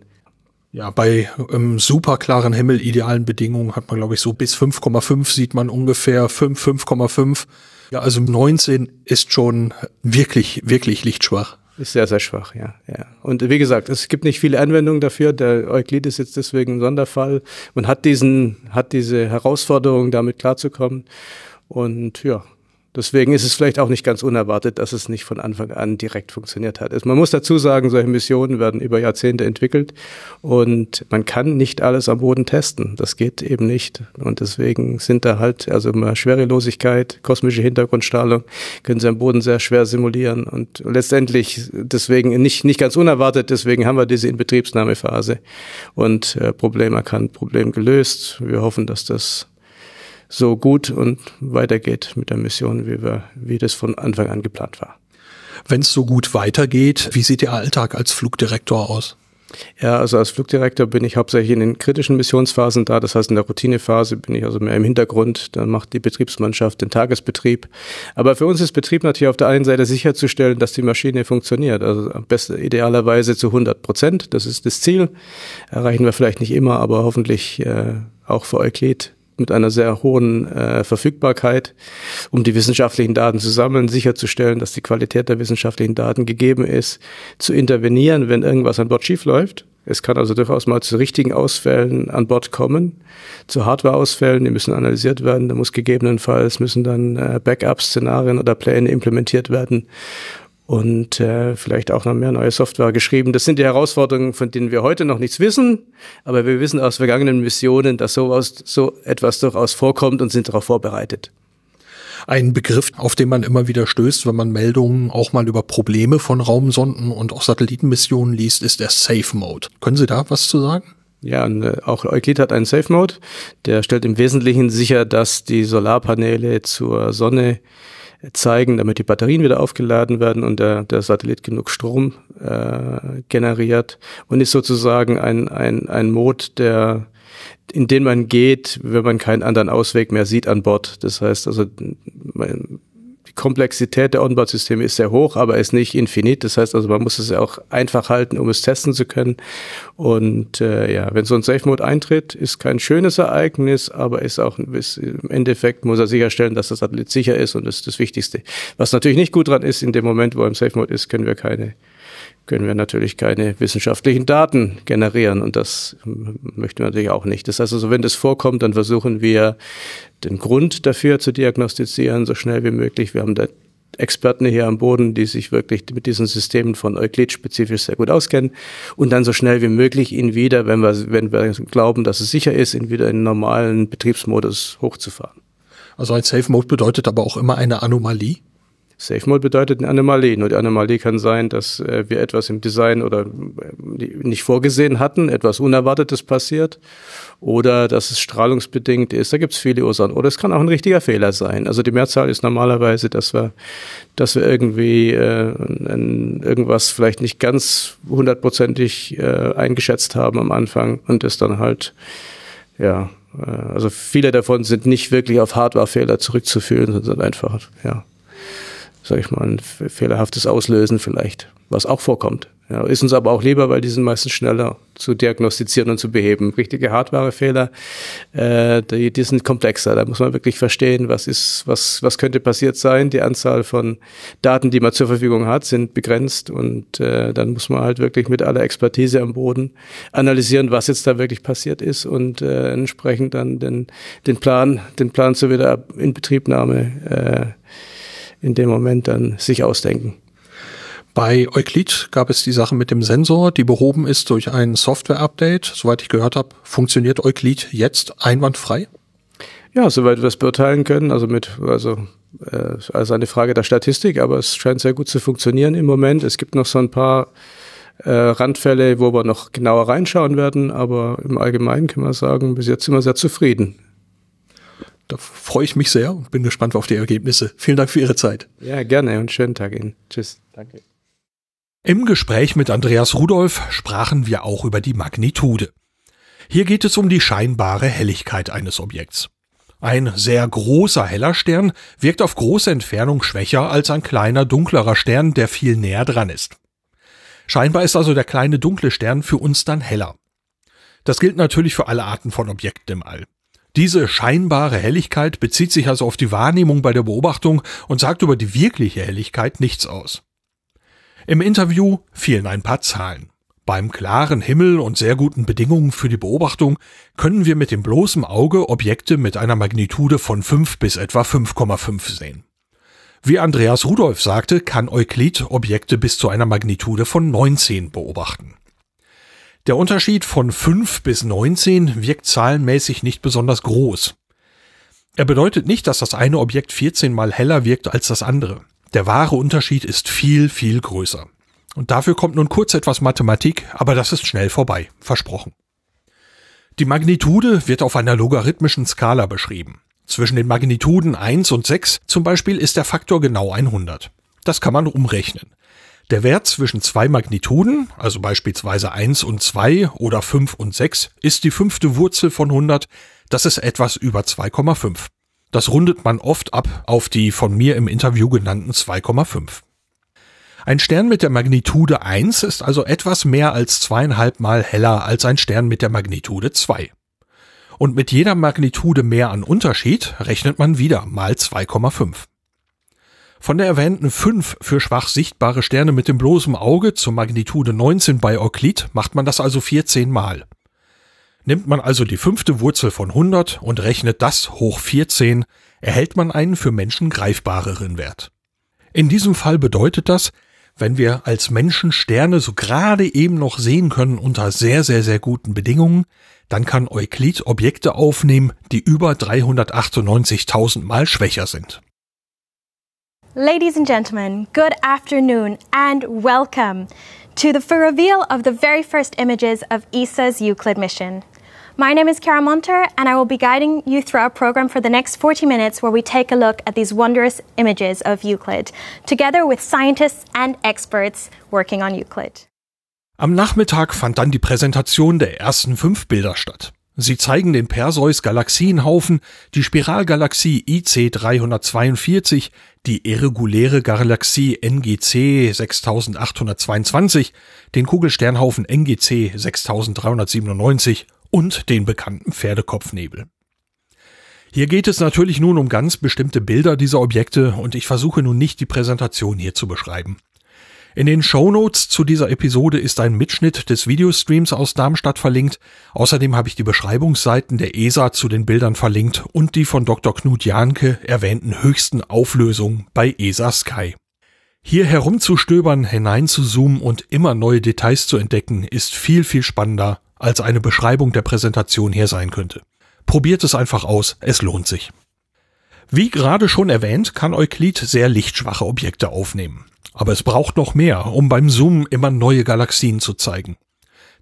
Ja, bei ähm, super klaren Himmel, idealen Bedingungen hat man, glaube ich, so bis 5,5 sieht man ungefähr 5, 5,5. Ja, also 19 ist schon wirklich, wirklich lichtschwach. Ist sehr, sehr schwach, ja, ja. Und wie gesagt, es gibt nicht viele Anwendungen dafür. Der Euklid ist jetzt deswegen ein Sonderfall. Man hat diesen, hat diese Herausforderung, damit klarzukommen. Und ja, Deswegen ist es vielleicht auch nicht ganz unerwartet, dass es nicht von Anfang an direkt funktioniert hat. Also man muss dazu sagen, solche Missionen werden über Jahrzehnte entwickelt und man kann nicht alles am Boden testen. Das geht eben nicht. Und deswegen sind da halt, also immer Schwerelosigkeit, kosmische Hintergrundstrahlung können sie am Boden sehr schwer simulieren und letztendlich deswegen nicht, nicht ganz unerwartet, deswegen haben wir diese Inbetriebsnahmephase und äh, Problem erkannt, Problem gelöst. Wir hoffen, dass das so gut und weitergeht mit der Mission, wie, wir, wie das von Anfang an geplant war. Wenn es so gut weitergeht, wie sieht Ihr Alltag als Flugdirektor aus? Ja, also als Flugdirektor bin ich hauptsächlich in den kritischen Missionsphasen da. Das heißt, in der Routinephase bin ich also mehr im Hintergrund. Dann macht die Betriebsmannschaft den Tagesbetrieb. Aber für uns ist Betrieb natürlich auf der einen Seite sicherzustellen, dass die Maschine funktioniert. Also am besten idealerweise zu 100 Prozent. Das ist das Ziel. Erreichen wir vielleicht nicht immer, aber hoffentlich äh, auch für Euklid mit einer sehr hohen äh, Verfügbarkeit, um die wissenschaftlichen Daten zu sammeln, sicherzustellen, dass die Qualität der wissenschaftlichen Daten gegeben ist, zu intervenieren, wenn irgendwas an Bord schiefläuft. Es kann also durchaus mal zu richtigen Ausfällen an Bord kommen, zu Hardware-Ausfällen, die müssen analysiert werden, da muss gegebenenfalls müssen dann äh, Backup-Szenarien oder Pläne implementiert werden und äh, vielleicht auch noch mehr neue Software geschrieben. Das sind die Herausforderungen, von denen wir heute noch nichts wissen, aber wir wissen aus vergangenen Missionen, dass sowas, so etwas durchaus vorkommt und sind darauf vorbereitet. Ein Begriff, auf den man immer wieder stößt, wenn man Meldungen auch mal über Probleme von Raumsonden und auch Satellitenmissionen liest, ist der Safe Mode. Können Sie da was zu sagen? Ja, äh, auch Euclid hat einen Safe Mode. Der stellt im Wesentlichen sicher, dass die Solarpaneele zur Sonne zeigen, damit die Batterien wieder aufgeladen werden und der, der Satellit genug Strom äh, generiert und ist sozusagen ein, ein, ein Mode, der in den man geht, wenn man keinen anderen Ausweg mehr sieht an Bord. Das heißt also, die Komplexität der Onboard-Systeme ist sehr hoch, aber ist nicht infinit. Das heißt also, man muss es auch einfach halten, um es testen zu können. Und äh, ja, wenn so ein Safe-Mode eintritt, ist kein schönes Ereignis, aber ist auch ist, im Endeffekt muss er sicherstellen, dass das Satellit sicher ist und das ist das Wichtigste. Was natürlich nicht gut dran ist, in dem Moment, wo er im Safe-Mode ist, können wir keine können wir natürlich keine wissenschaftlichen Daten generieren und das möchten wir natürlich auch nicht. Das heißt also, wenn das vorkommt, dann versuchen wir den Grund dafür zu diagnostizieren, so schnell wie möglich. Wir haben da Experten hier am Boden, die sich wirklich mit diesen Systemen von Euclid spezifisch sehr gut auskennen und dann so schnell wie möglich ihn wieder, wenn wir, wenn wir glauben, dass es sicher ist, ihn wieder in normalen Betriebsmodus hochzufahren. Also ein Safe Mode bedeutet aber auch immer eine Anomalie? Safe Mode bedeutet eine Anomalie. Nur die Anomalie kann sein, dass äh, wir etwas im Design oder äh, nicht vorgesehen hatten, etwas Unerwartetes passiert oder dass es strahlungsbedingt ist. Da gibt es viele Ursachen. Oder es kann auch ein richtiger Fehler sein. Also die Mehrzahl ist normalerweise, dass wir, dass wir irgendwie äh, ein, irgendwas vielleicht nicht ganz hundertprozentig äh, eingeschätzt haben am Anfang und es dann halt ja äh, also viele davon sind nicht wirklich auf Hardwarefehler zurückzuführen, sondern einfach, ja, sag ich mal, ein fehlerhaftes Auslösen vielleicht, was auch vorkommt. Ja, ist uns aber auch lieber, weil die sind meistens schneller zu diagnostizieren und zu beheben. Richtige Hardwarefehler, äh, die, die sind komplexer. Da muss man wirklich verstehen, was ist, was, was könnte passiert sein. Die Anzahl von Daten, die man zur Verfügung hat, sind begrenzt und äh, dann muss man halt wirklich mit aller Expertise am Boden analysieren, was jetzt da wirklich passiert ist und äh, entsprechend dann den, den Plan, den Plan zur Wiederinbetriebnahme äh, in dem Moment dann sich ausdenken. Bei Euclid gab es die Sache mit dem Sensor, die behoben ist durch ein Software-Update. Soweit ich gehört habe, funktioniert Euclid jetzt einwandfrei? Ja, soweit wir es beurteilen können, also mit, also, äh, also eine Frage der Statistik, aber es scheint sehr gut zu funktionieren im Moment. Es gibt noch so ein paar äh, Randfälle, wo wir noch genauer reinschauen werden, aber im Allgemeinen kann man sagen, bis jetzt sind wir sehr zufrieden. Da freue ich mich sehr und bin gespannt auf die Ergebnisse. Vielen Dank für Ihre Zeit. Ja, gerne und schönen Tag Ihnen. Tschüss. Danke. Im Gespräch mit Andreas Rudolph sprachen wir auch über die Magnitude. Hier geht es um die scheinbare Helligkeit eines Objekts. Ein sehr großer heller Stern wirkt auf große Entfernung schwächer als ein kleiner dunklerer Stern, der viel näher dran ist. Scheinbar ist also der kleine dunkle Stern für uns dann heller. Das gilt natürlich für alle Arten von Objekten im All. Diese scheinbare Helligkeit bezieht sich also auf die Wahrnehmung bei der Beobachtung und sagt über die wirkliche Helligkeit nichts aus. Im Interview fielen ein paar Zahlen. Beim klaren Himmel und sehr guten Bedingungen für die Beobachtung können wir mit dem bloßen Auge Objekte mit einer Magnitude von 5 bis etwa 5,5 sehen. Wie Andreas Rudolph sagte, kann Euklid Objekte bis zu einer Magnitude von 19 beobachten. Der Unterschied von 5 bis 19 wirkt zahlenmäßig nicht besonders groß. Er bedeutet nicht, dass das eine Objekt 14 mal heller wirkt als das andere. Der wahre Unterschied ist viel, viel größer. Und dafür kommt nun kurz etwas Mathematik, aber das ist schnell vorbei, versprochen. Die Magnitude wird auf einer logarithmischen Skala beschrieben. Zwischen den Magnituden 1 und 6 zum Beispiel ist der Faktor genau 100. Das kann man umrechnen. Der Wert zwischen zwei Magnituden, also beispielsweise 1 und 2 oder 5 und 6, ist die fünfte Wurzel von 100, das ist etwas über 2,5. Das rundet man oft ab auf die von mir im Interview genannten 2,5. Ein Stern mit der Magnitude 1 ist also etwas mehr als zweieinhalb Mal heller als ein Stern mit der Magnitude 2. Und mit jeder Magnitude mehr an Unterschied rechnet man wieder mal 2,5. Von der erwähnten 5 für schwach sichtbare Sterne mit dem bloßen Auge zur Magnitude 19 bei Euklid macht man das also 14 Mal. Nimmt man also die fünfte Wurzel von 100 und rechnet das hoch 14, erhält man einen für Menschen greifbareren Wert. In diesem Fall bedeutet das, wenn wir als Menschen Sterne so gerade eben noch sehen können unter sehr, sehr, sehr guten Bedingungen, dann kann Euklid Objekte aufnehmen, die über 398.000 Mal schwächer sind. Ladies and gentlemen, good afternoon and welcome to the reveal of the very first images of ESA's Euclid mission. My name is Kara Monter, and I will be guiding you through our program for the next 40 minutes where we take a look at these wondrous images of Euclid, together with scientists and experts working on Euclid. Am Nachmittag fand dann die Präsentation der ersten fünf Bilder statt. Sie zeigen den Perseus-Galaxienhaufen, die Spiralgalaxie IC 342, die irreguläre Galaxie NGC 6822, den Kugelsternhaufen NGC 6397 und den bekannten Pferdekopfnebel. Hier geht es natürlich nun um ganz bestimmte Bilder dieser Objekte und ich versuche nun nicht die Präsentation hier zu beschreiben. In den Shownotes zu dieser Episode ist ein Mitschnitt des Videostreams aus Darmstadt verlinkt. Außerdem habe ich die Beschreibungsseiten der ESA zu den Bildern verlinkt und die von Dr. Knut Jahnke erwähnten höchsten Auflösungen bei ESA Sky. Hier herumzustöbern, hineinzuzoomen und immer neue Details zu entdecken, ist viel, viel spannender, als eine Beschreibung der Präsentation hier sein könnte. Probiert es einfach aus, es lohnt sich. Wie gerade schon erwähnt, kann Euklid sehr lichtschwache Objekte aufnehmen. Aber es braucht noch mehr, um beim Zoomen immer neue Galaxien zu zeigen.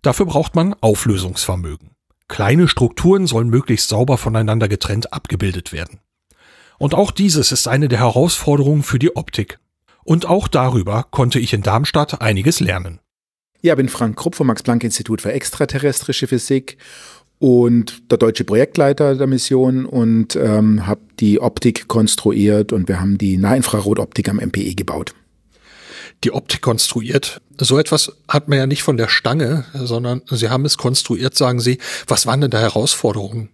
Dafür braucht man Auflösungsvermögen. Kleine Strukturen sollen möglichst sauber voneinander getrennt abgebildet werden. Und auch dieses ist eine der Herausforderungen für die Optik. Und auch darüber konnte ich in Darmstadt einiges lernen. Ja, bin Frank Krupp vom Max-Planck-Institut für extraterrestrische Physik und der deutsche Projektleiter der Mission und ähm, habe die Optik konstruiert und wir haben die Nahinfrarotoptik am MPE gebaut die Optik konstruiert. So etwas hat man ja nicht von der Stange, sondern Sie haben es konstruiert, sagen Sie. Was waren denn da Herausforderungen?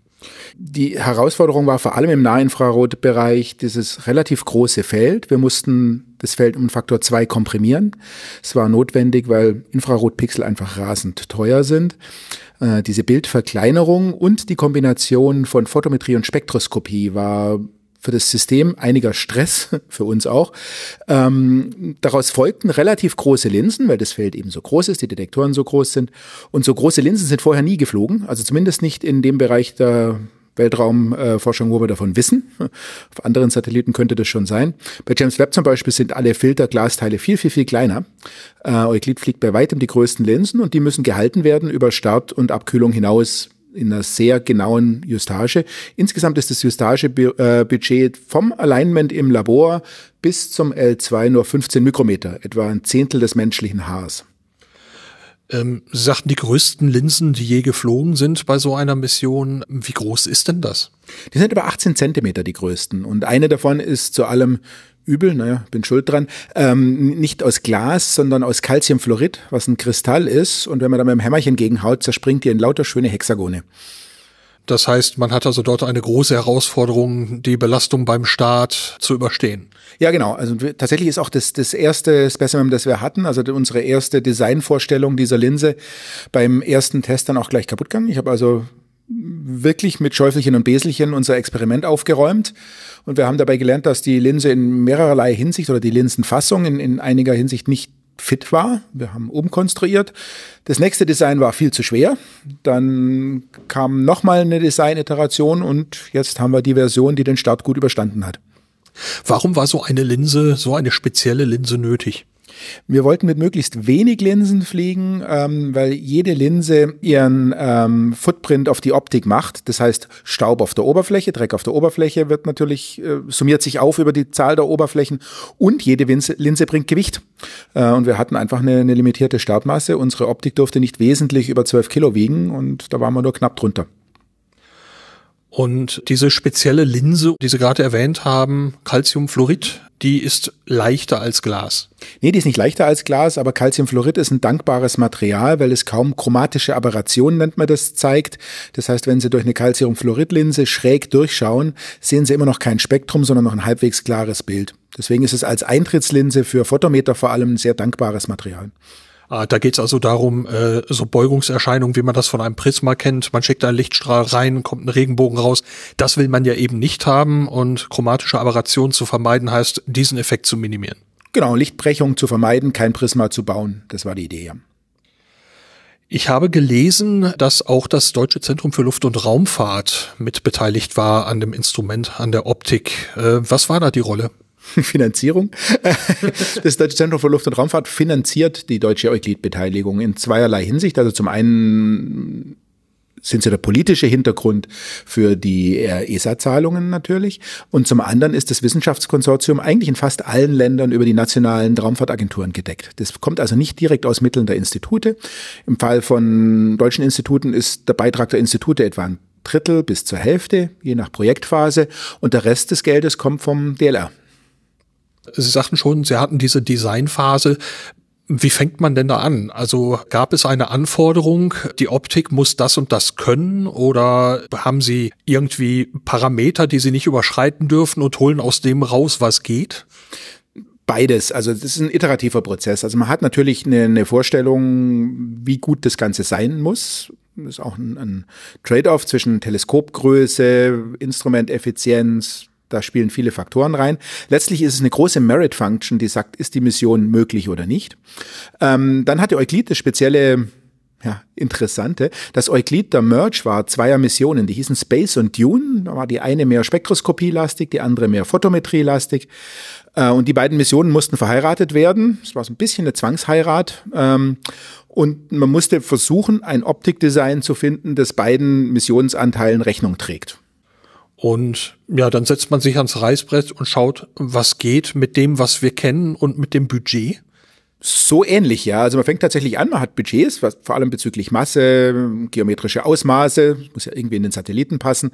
Die Herausforderung war vor allem im Nahinfrarotbereich dieses relativ große Feld. Wir mussten das Feld um Faktor zwei komprimieren. Es war notwendig, weil Infrarotpixel einfach rasend teuer sind. Äh, diese Bildverkleinerung und die Kombination von Photometrie und Spektroskopie war für das System einiger Stress, für uns auch. Ähm, daraus folgten relativ große Linsen, weil das Feld eben so groß ist, die Detektoren so groß sind. Und so große Linsen sind vorher nie geflogen, also zumindest nicht in dem Bereich der Weltraumforschung, wo wir davon wissen. Auf anderen Satelliten könnte das schon sein. Bei James Webb zum Beispiel sind alle Filterglasteile viel, viel, viel kleiner. Äh, Euklid fliegt bei weitem die größten Linsen und die müssen gehalten werden über Start und Abkühlung hinaus in einer sehr genauen Justage. Insgesamt ist das Justagebudget vom Alignment im Labor bis zum L2 nur 15 Mikrometer, etwa ein Zehntel des menschlichen Haars. Ähm, Sie sagten, die größten Linsen, die je geflogen sind bei so einer Mission. Wie groß ist denn das? Die sind über 18 Zentimeter die größten. Und eine davon ist zu allem übel, naja, bin schuld dran, ähm, nicht aus Glas, sondern aus Calciumfluorid, was ein Kristall ist. Und wenn man da mit dem Hämmerchen gegenhaut, zerspringt die in lauter schöne Hexagone. Das heißt, man hat also dort eine große Herausforderung, die Belastung beim Start zu überstehen. Ja, genau. Also tatsächlich ist auch das, das erste Specimen, das wir hatten, also unsere erste Designvorstellung dieser Linse beim ersten Test dann auch gleich kaputt gegangen. Ich habe also wirklich mit Schäufelchen und Beselchen unser Experiment aufgeräumt. Und wir haben dabei gelernt, dass die Linse in mehrerlei Hinsicht oder die Linsenfassung in, in einiger Hinsicht nicht fit war. Wir haben umkonstruiert. Das nächste Design war viel zu schwer. Dann kam nochmal eine Design-Iteration und jetzt haben wir die Version, die den Start gut überstanden hat. Warum war so eine Linse, so eine spezielle Linse nötig? Wir wollten mit möglichst wenig Linsen fliegen, ähm, weil jede Linse ihren ähm, Footprint auf die Optik macht. Das heißt, Staub auf der Oberfläche, Dreck auf der Oberfläche wird natürlich, äh, summiert sich auf über die Zahl der Oberflächen und jede Linse, Linse bringt Gewicht. Äh, und wir hatten einfach eine, eine limitierte Startmasse. Unsere Optik durfte nicht wesentlich über 12 Kilo wiegen und da waren wir nur knapp drunter. Und diese spezielle Linse, die Sie gerade erwähnt haben, Calciumfluorid, die ist leichter als Glas. Nee, die ist nicht leichter als Glas, aber Calciumfluorid ist ein dankbares Material, weil es kaum chromatische Aberrationen, nennt man das, zeigt. Das heißt, wenn Sie durch eine Calciumfluoridlinse schräg durchschauen, sehen Sie immer noch kein Spektrum, sondern noch ein halbwegs klares Bild. Deswegen ist es als Eintrittslinse für Photometer vor allem ein sehr dankbares Material. Ah, da geht es also darum, äh, so Beugungserscheinungen, wie man das von einem Prisma kennt. Man schickt einen Lichtstrahl rein, kommt ein Regenbogen raus. Das will man ja eben nicht haben und chromatische Aberration zu vermeiden heißt, diesen Effekt zu minimieren. Genau, Lichtbrechung zu vermeiden, kein Prisma zu bauen. Das war die Idee, ja. Ich habe gelesen, dass auch das Deutsche Zentrum für Luft- und Raumfahrt mit beteiligt war an dem Instrument, an der Optik. Äh, was war da die Rolle? Finanzierung. Das Deutsche Zentrum für Luft- und Raumfahrt finanziert die deutsche Euklid-Beteiligung in zweierlei Hinsicht. Also zum einen sind sie der politische Hintergrund für die ESA-Zahlungen natürlich. Und zum anderen ist das Wissenschaftskonsortium eigentlich in fast allen Ländern über die nationalen Raumfahrtagenturen gedeckt. Das kommt also nicht direkt aus Mitteln der Institute. Im Fall von deutschen Instituten ist der Beitrag der Institute etwa ein Drittel bis zur Hälfte, je nach Projektphase. Und der Rest des Geldes kommt vom DLR. Sie sagten schon, Sie hatten diese Designphase. Wie fängt man denn da an? Also gab es eine Anforderung, die Optik muss das und das können oder haben Sie irgendwie Parameter, die Sie nicht überschreiten dürfen und holen aus dem raus, was geht? Beides. Also das ist ein iterativer Prozess. Also man hat natürlich eine, eine Vorstellung, wie gut das Ganze sein muss. Das ist auch ein, ein Trade-off zwischen Teleskopgröße, Instrumenteffizienz, da spielen viele Faktoren rein. Letztlich ist es eine große Merit-Function, die sagt, ist die Mission möglich oder nicht. Ähm, dann hatte Euklid das spezielle ja, interessante. Das Euklid der Merge war zweier Missionen, die hießen Space und Dune. Da war die eine mehr Spektroskopie-lastig, die andere mehr Photometrie-lastig. Äh, und die beiden Missionen mussten verheiratet werden. Es war so ein bisschen eine Zwangsheirat. Ähm, und man musste versuchen, ein Optikdesign zu finden, das beiden Missionsanteilen Rechnung trägt. Und ja, dann setzt man sich ans Reißbrett und schaut, was geht mit dem, was wir kennen und mit dem Budget. So ähnlich, ja. Also man fängt tatsächlich an, man hat Budgets, was vor allem bezüglich Masse, geometrische Ausmaße, muss ja irgendwie in den Satelliten passen.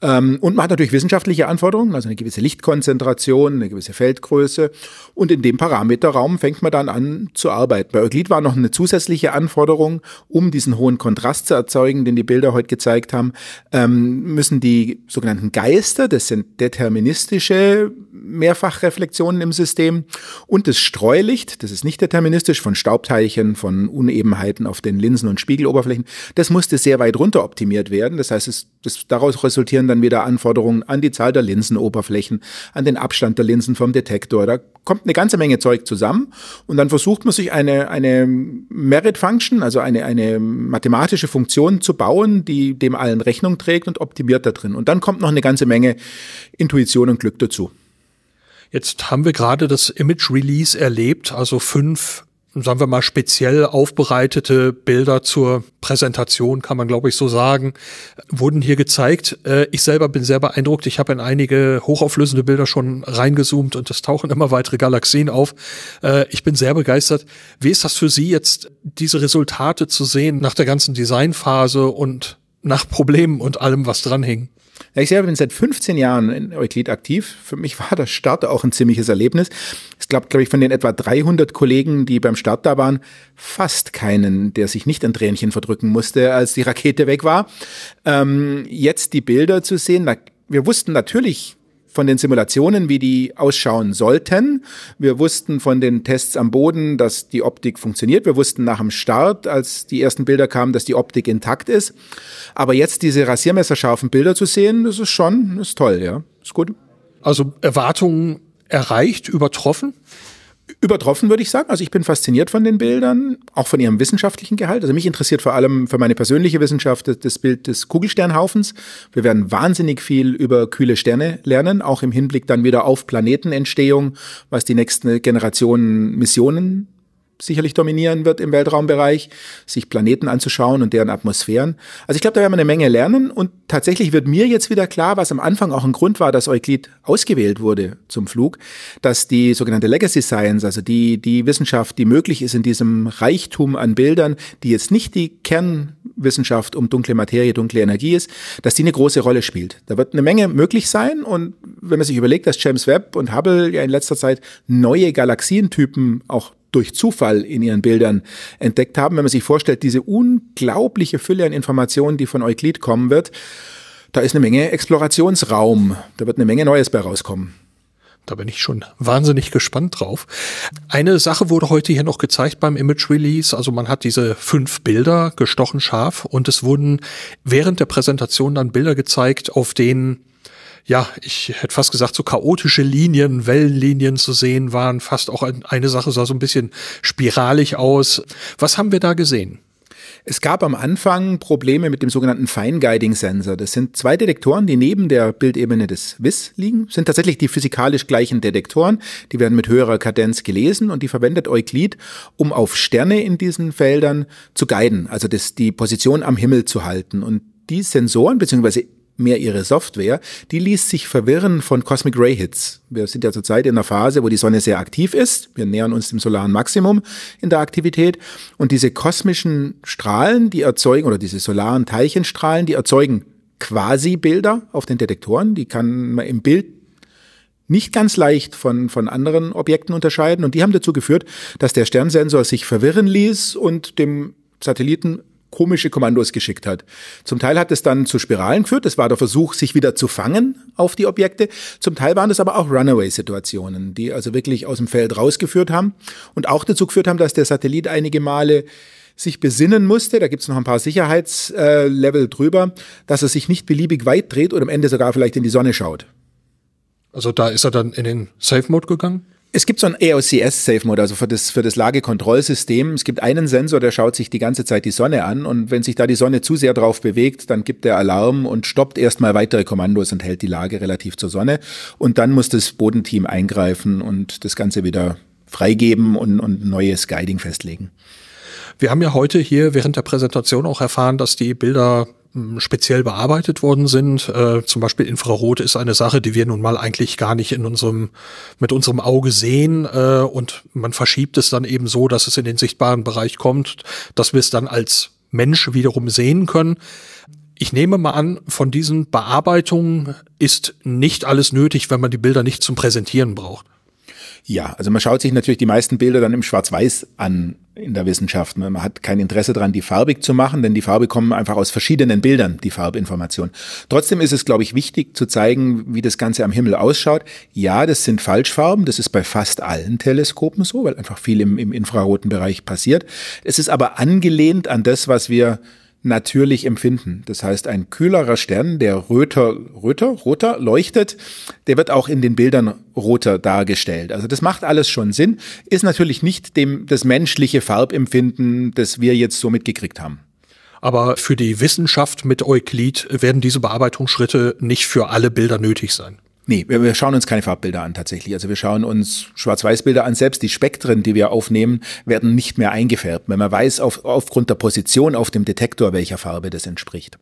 Ähm, und man hat natürlich wissenschaftliche Anforderungen, also eine gewisse Lichtkonzentration, eine gewisse Feldgröße. Und in dem Parameterraum fängt man dann an zu arbeiten. Bei Euklid war noch eine zusätzliche Anforderung, um diesen hohen Kontrast zu erzeugen, den die Bilder heute gezeigt haben, ähm, müssen die sogenannten Geister, das sind deterministische Mehrfachreflexionen im System, und das Streulicht, das ist nicht deterministisch von Staubteilchen, von Unebenheiten auf den Linsen- und Spiegeloberflächen. Das musste sehr weit runter optimiert werden. Das heißt, es, das, daraus resultieren dann wieder Anforderungen an die Zahl der Linsenoberflächen, an den Abstand der Linsen vom Detektor. Da kommt eine ganze Menge Zeug zusammen und dann versucht man sich eine, eine Merit Function, also eine, eine mathematische Funktion zu bauen, die dem allen Rechnung trägt und optimiert da drin. Und dann kommt noch eine ganze Menge Intuition und Glück dazu. Jetzt haben wir gerade das Image Release erlebt, also fünf sagen wir mal, speziell aufbereitete Bilder zur Präsentation, kann man glaube ich so sagen, wurden hier gezeigt. Äh, ich selber bin sehr beeindruckt. Ich habe in einige hochauflösende Bilder schon reingezoomt und es tauchen immer weitere Galaxien auf. Äh, ich bin sehr begeistert. Wie ist das für Sie jetzt, diese Resultate zu sehen nach der ganzen Designphase und nach Problemen und allem, was dran hing? Ja, ich selber bin seit 15 Jahren in Euclid aktiv. Für mich war der Start auch ein ziemliches Erlebnis. Es gab, glaube ich, von den etwa 300 Kollegen, die beim Start da waren, fast keinen, der sich nicht ein Tränchen verdrücken musste, als die Rakete weg war. Ähm, jetzt die Bilder zu sehen, na, wir wussten natürlich von den Simulationen, wie die ausschauen sollten. Wir wussten von den Tests am Boden, dass die Optik funktioniert. Wir wussten nach dem Start, als die ersten Bilder kamen, dass die Optik intakt ist. Aber jetzt diese rasiermesserscharfen Bilder zu sehen, das ist schon, ist toll, ja. Ist gut. Also Erwartungen erreicht, übertroffen? Übertroffen, würde ich sagen. Also ich bin fasziniert von den Bildern, auch von ihrem wissenschaftlichen Gehalt. Also mich interessiert vor allem für meine persönliche Wissenschaft das Bild des Kugelsternhaufens. Wir werden wahnsinnig viel über kühle Sterne lernen, auch im Hinblick dann wieder auf Planetenentstehung, was die nächsten Generationen Missionen sicherlich dominieren wird im Weltraumbereich, sich Planeten anzuschauen und deren Atmosphären. Also ich glaube, da werden wir eine Menge lernen und tatsächlich wird mir jetzt wieder klar, was am Anfang auch ein Grund war, dass Euklid ausgewählt wurde zum Flug, dass die sogenannte Legacy Science, also die, die Wissenschaft, die möglich ist in diesem Reichtum an Bildern, die jetzt nicht die Kernwissenschaft um dunkle Materie, dunkle Energie ist, dass die eine große Rolle spielt. Da wird eine Menge möglich sein und wenn man sich überlegt, dass James Webb und Hubble ja in letzter Zeit neue Galaxientypen auch durch Zufall in ihren Bildern entdeckt haben. Wenn man sich vorstellt, diese unglaubliche Fülle an Informationen, die von Euklid kommen wird, da ist eine Menge Explorationsraum. Da wird eine Menge Neues bei rauskommen. Da bin ich schon wahnsinnig gespannt drauf. Eine Sache wurde heute hier noch gezeigt beim Image Release. Also man hat diese fünf Bilder gestochen scharf und es wurden während der Präsentation dann Bilder gezeigt, auf denen ja, ich hätte fast gesagt, so chaotische Linien, Wellenlinien zu sehen waren. Fast auch eine Sache sah so ein bisschen spiralig aus. Was haben wir da gesehen? Es gab am Anfang Probleme mit dem sogenannten Fine Guiding Sensor. Das sind zwei Detektoren, die neben der Bildebene des WIS liegen, sind tatsächlich die physikalisch gleichen Detektoren. Die werden mit höherer Kadenz gelesen und die verwendet Euklid, um auf Sterne in diesen Feldern zu guiden, also das, die Position am Himmel zu halten. Und die Sensoren beziehungsweise mehr ihre Software, die ließ sich verwirren von Cosmic Ray Hits. Wir sind ja zurzeit in einer Phase, wo die Sonne sehr aktiv ist. Wir nähern uns dem solaren Maximum in der Aktivität. Und diese kosmischen Strahlen, die erzeugen, oder diese solaren Teilchenstrahlen, die erzeugen quasi Bilder auf den Detektoren. Die kann man im Bild nicht ganz leicht von, von anderen Objekten unterscheiden. Und die haben dazu geführt, dass der Sternsensor sich verwirren ließ und dem Satelliten komische Kommandos geschickt hat. Zum Teil hat es dann zu Spiralen geführt, das war der Versuch, sich wieder zu fangen auf die Objekte. Zum Teil waren es aber auch Runaway-Situationen, die also wirklich aus dem Feld rausgeführt haben und auch dazu geführt haben, dass der Satellit einige Male sich besinnen musste, da gibt es noch ein paar Sicherheitslevel drüber, dass er sich nicht beliebig weit dreht oder am Ende sogar vielleicht in die Sonne schaut. Also da ist er dann in den Safe-Mode gegangen? Es gibt so ein EOCS Safe Mode, also für das, für das Lagekontrollsystem. Es gibt einen Sensor, der schaut sich die ganze Zeit die Sonne an und wenn sich da die Sonne zu sehr drauf bewegt, dann gibt der Alarm und stoppt erstmal weitere Kommandos und hält die Lage relativ zur Sonne. Und dann muss das Bodenteam eingreifen und das Ganze wieder freigeben und, und neues Guiding festlegen. Wir haben ja heute hier während der Präsentation auch erfahren, dass die Bilder speziell bearbeitet worden sind. Äh, zum Beispiel Infrarot ist eine Sache, die wir nun mal eigentlich gar nicht in unserem, mit unserem Auge sehen. Äh, und man verschiebt es dann eben so, dass es in den sichtbaren Bereich kommt, dass wir es dann als Mensch wiederum sehen können. Ich nehme mal an, von diesen Bearbeitungen ist nicht alles nötig, wenn man die Bilder nicht zum Präsentieren braucht. Ja, also man schaut sich natürlich die meisten Bilder dann im Schwarz-Weiß an in der Wissenschaft. Man hat kein Interesse daran, die farbig zu machen, denn die Farbe kommen einfach aus verschiedenen Bildern, die Farbinformation. Trotzdem ist es, glaube ich, wichtig zu zeigen, wie das Ganze am Himmel ausschaut. Ja, das sind Falschfarben. Das ist bei fast allen Teleskopen so, weil einfach viel im, im infraroten Bereich passiert. Es ist aber angelehnt an das, was wir natürlich empfinden. Das heißt, ein kühlerer Stern, der röter, röter, roter leuchtet, der wird auch in den Bildern roter dargestellt. Also das macht alles schon Sinn, ist natürlich nicht dem, das menschliche Farbempfinden, das wir jetzt so mitgekriegt haben. Aber für die Wissenschaft mit Euklid werden diese Bearbeitungsschritte nicht für alle Bilder nötig sein. Nee, wir, wir schauen uns keine Farbbilder an tatsächlich. Also wir schauen uns Schwarz-Weiß-Bilder an. Selbst die Spektren, die wir aufnehmen, werden nicht mehr eingefärbt, wenn man weiß auf, aufgrund der Position auf dem Detektor, welcher Farbe das entspricht.